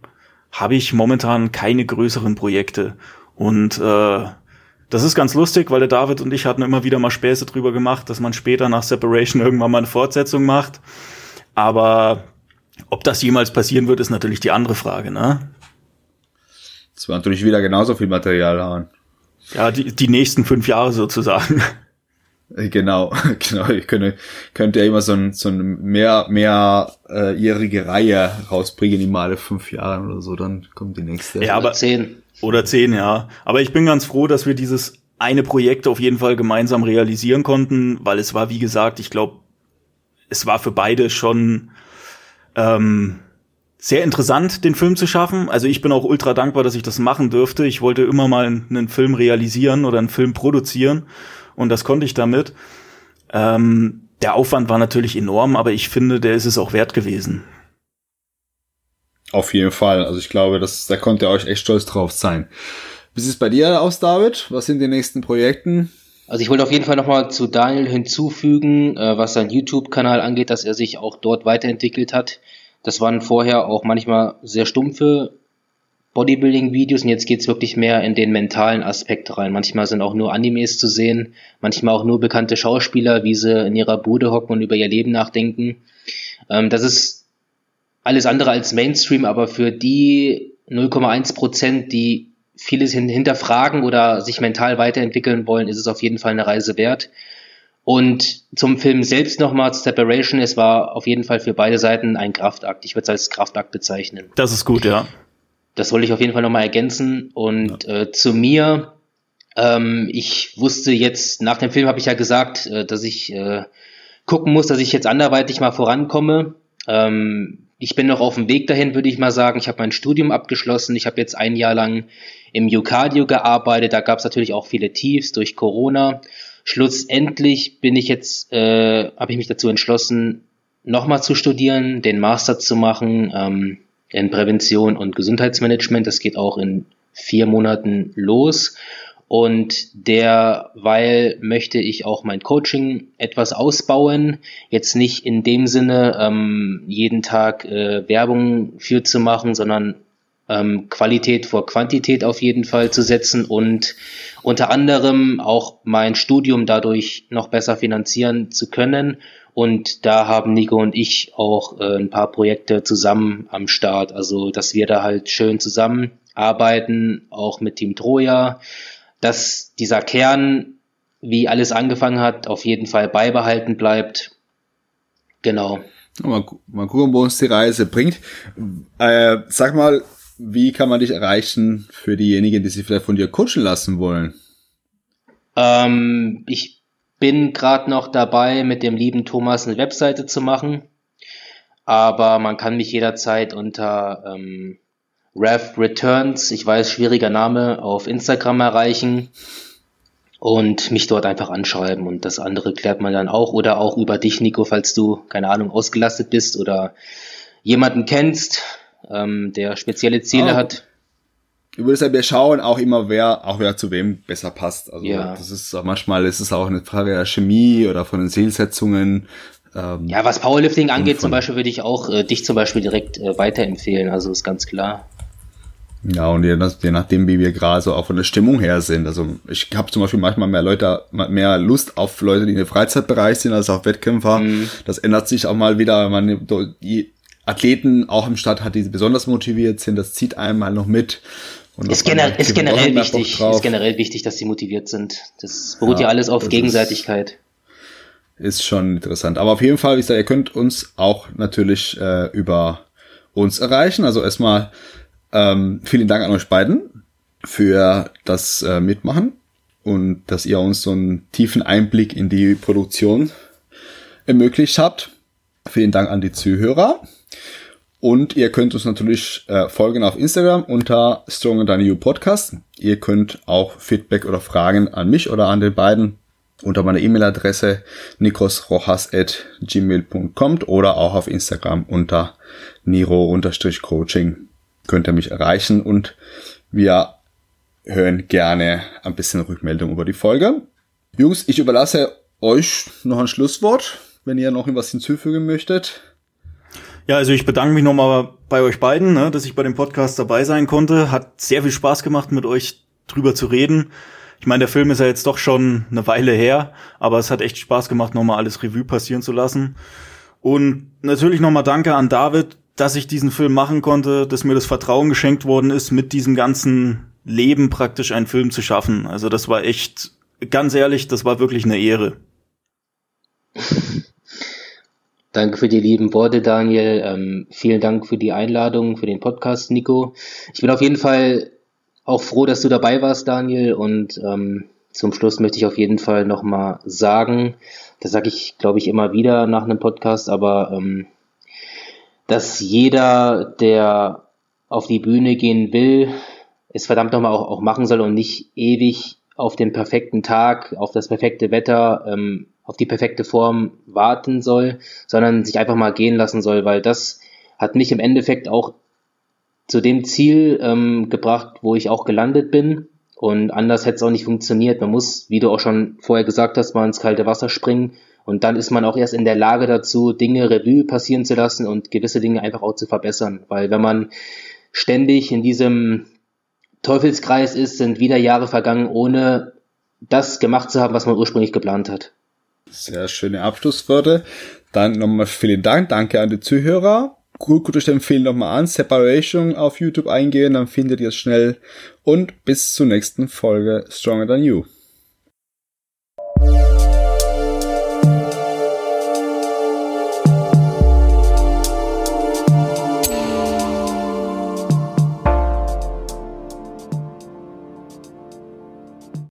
Speaker 2: habe ich momentan keine größeren Projekte. Und äh, das ist ganz lustig, weil der David und ich hatten immer wieder mal Späße drüber gemacht, dass man später nach Separation irgendwann mal eine Fortsetzung macht. Aber ob das jemals passieren wird, ist natürlich die andere Frage, ne?
Speaker 1: Das wird natürlich wieder genauso viel Material haben.
Speaker 2: Ja, die, die nächsten fünf Jahre sozusagen.
Speaker 1: Äh, genau, genau. Ich könnte, könnte ja immer so ein, so ein mehr, mehr äh, jährige Reihe rausbringen, in mal fünf Jahren oder so, dann kommt die nächste.
Speaker 2: Ja, aber zehn. Oder zehn, ja. Aber ich bin ganz froh, dass wir dieses eine Projekt auf jeden Fall gemeinsam realisieren konnten, weil es war, wie gesagt, ich glaube, es war für beide schon ähm, sehr interessant, den Film zu schaffen. Also ich bin auch ultra dankbar, dass ich das machen dürfte. Ich wollte immer mal einen Film realisieren oder einen Film produzieren und das konnte ich damit. Ähm, der Aufwand war natürlich enorm, aber ich finde, der ist es auch wert gewesen.
Speaker 1: Auf jeden Fall. Also ich glaube, das, da konnte ihr euch echt stolz drauf sein. Wie sieht es bei dir aus, David? Was sind die nächsten Projekten?
Speaker 3: Also ich wollte auf jeden Fall nochmal zu Daniel hinzufügen, äh, was sein YouTube-Kanal angeht, dass er sich auch dort weiterentwickelt hat. Das waren vorher auch manchmal sehr stumpfe Bodybuilding-Videos und jetzt geht's wirklich mehr in den mentalen Aspekt rein. Manchmal sind auch nur Animes zu sehen, manchmal auch nur bekannte Schauspieler, wie sie in ihrer Bude hocken und über ihr Leben nachdenken. Ähm, das ist alles andere als Mainstream, aber für die 0,1 Prozent, die vieles hinterfragen oder sich mental weiterentwickeln wollen, ist es auf jeden Fall eine Reise wert. Und zum Film selbst nochmal, Separation, es war auf jeden Fall für beide Seiten ein Kraftakt. Ich würde es als Kraftakt bezeichnen.
Speaker 2: Das ist gut, ja.
Speaker 3: Das wollte ich auf jeden Fall nochmal ergänzen. Und ja. äh, zu mir, ähm, ich wusste jetzt, nach dem Film habe ich ja gesagt, äh, dass ich äh, gucken muss, dass ich jetzt anderweitig mal vorankomme. Ähm, ich bin noch auf dem Weg dahin, würde ich mal sagen. Ich habe mein Studium abgeschlossen. Ich habe jetzt ein Jahr lang im Ucardio gearbeitet. Da gab es natürlich auch viele Tiefs durch Corona. Schlussendlich bin ich jetzt, äh, habe ich mich dazu entschlossen, nochmal zu studieren, den Master zu machen ähm, in Prävention und Gesundheitsmanagement. Das geht auch in vier Monaten los. Und derweil möchte ich auch mein Coaching etwas ausbauen. Jetzt nicht in dem Sinne, ähm, jeden Tag äh, Werbung für zu machen, sondern ähm, Qualität vor Quantität auf jeden Fall zu setzen und unter anderem auch mein Studium dadurch noch besser finanzieren zu können. Und da haben Nico und ich auch äh, ein paar Projekte zusammen am Start. Also, dass wir da halt schön zusammenarbeiten, auch mit Team Troja dass dieser Kern, wie alles angefangen hat, auf jeden Fall beibehalten bleibt. Genau.
Speaker 1: Mal, mal gucken, wo uns die Reise bringt. Äh, sag mal, wie kann man dich erreichen für diejenigen, die sich vielleicht von dir coachen lassen wollen?
Speaker 3: Ähm, ich bin gerade noch dabei, mit dem lieben Thomas eine Webseite zu machen. Aber man kann mich jederzeit unter ähm, Rev Returns, ich weiß, schwieriger Name, auf Instagram erreichen und mich dort einfach anschreiben und das andere klärt man dann auch oder auch über dich, Nico, falls du, keine Ahnung, ausgelastet bist oder jemanden kennst, ähm, der spezielle Ziele oh. hat.
Speaker 1: Würdest ja, wir schauen auch immer, wer, auch wer zu wem besser passt. Also ja. das ist manchmal ist es auch eine Frage der Chemie oder von den Zielsetzungen.
Speaker 3: Ähm, ja, was Powerlifting angeht, zum Beispiel würde ich auch äh, dich zum Beispiel direkt äh, weiterempfehlen. Also ist ganz klar.
Speaker 1: Ja, und je, je nachdem, wie wir gerade so auch von der Stimmung her sind. Also ich habe zum Beispiel manchmal mehr Leute, mehr Lust auf Leute, die in im Freizeitbereich sind, als auf Wettkämpfer. Mhm. Das ändert sich auch mal wieder, wenn man die Athleten auch im Stadt hat, die besonders motiviert sind. Das zieht einmal noch mit.
Speaker 3: Und ist, gener ist generell wichtig, ist generell wichtig, dass sie motiviert sind. Das beruht ja, ja alles auf Gegenseitigkeit.
Speaker 1: Ist, ist, schon interessant. Aber auf jeden Fall, wie gesagt, ihr könnt uns auch natürlich äh, über uns erreichen. Also erstmal ähm, vielen Dank an euch beiden für das äh, Mitmachen und dass ihr uns so einen tiefen Einblick in die Produktion ermöglicht habt. Vielen Dank an die Zuhörer. Und ihr könnt uns natürlich äh, folgen auf Instagram unter Stronger Than You Podcast. Ihr könnt auch Feedback oder Fragen an mich oder an den beiden unter meiner E-Mail-Adresse nikosrojas.gmail.com oder auch auf Instagram unter niro-coaching könnt ihr mich erreichen und wir hören gerne ein bisschen Rückmeldung über die Folge. Jungs, ich überlasse euch noch ein Schlusswort, wenn ihr noch etwas hinzufügen möchtet.
Speaker 2: Ja, also ich bedanke mich nochmal bei euch beiden, ne, dass ich bei dem Podcast dabei sein konnte. Hat sehr viel Spaß gemacht, mit euch drüber zu reden. Ich meine, der Film ist ja jetzt doch schon eine Weile her, aber es hat echt Spaß gemacht, nochmal alles Revue passieren zu lassen. Und natürlich nochmal Danke an David, dass ich diesen Film machen konnte, dass mir das Vertrauen geschenkt worden ist, mit diesem ganzen Leben praktisch einen Film zu schaffen. Also das war echt, ganz ehrlich, das war wirklich eine Ehre.
Speaker 3: Danke für die lieben Worte, Daniel. Ähm, vielen Dank für die Einladung, für den Podcast, Nico. Ich bin auf jeden Fall auch froh, dass du dabei warst, Daniel. Und ähm, zum Schluss möchte ich auf jeden Fall nochmal sagen, das sage ich, glaube ich, immer wieder nach einem Podcast, aber ähm, dass jeder, der auf die Bühne gehen will, es verdammt nochmal auch, auch machen soll und nicht ewig auf den perfekten Tag, auf das perfekte Wetter, ähm, auf die perfekte Form warten soll, sondern sich einfach mal gehen lassen soll, weil das hat mich im Endeffekt auch zu dem Ziel ähm, gebracht, wo ich auch gelandet bin. Und anders hätte es auch nicht funktioniert. Man muss, wie du auch schon vorher gesagt hast, mal ins kalte Wasser springen und dann ist man auch erst in der Lage dazu, Dinge Revue passieren zu lassen und gewisse Dinge einfach auch zu verbessern. Weil wenn man ständig in diesem Teufelskreis ist, sind wieder Jahre vergangen, ohne das gemacht zu haben, was man ursprünglich geplant hat.
Speaker 1: Sehr schöne Abschlussworte. Dann nochmal vielen Dank. Danke an die Zuhörer. Gut, gut, ich empfehle nochmal an. Separation auf YouTube eingehen, dann findet ihr es schnell. Und bis zur nächsten Folge Stronger Than You.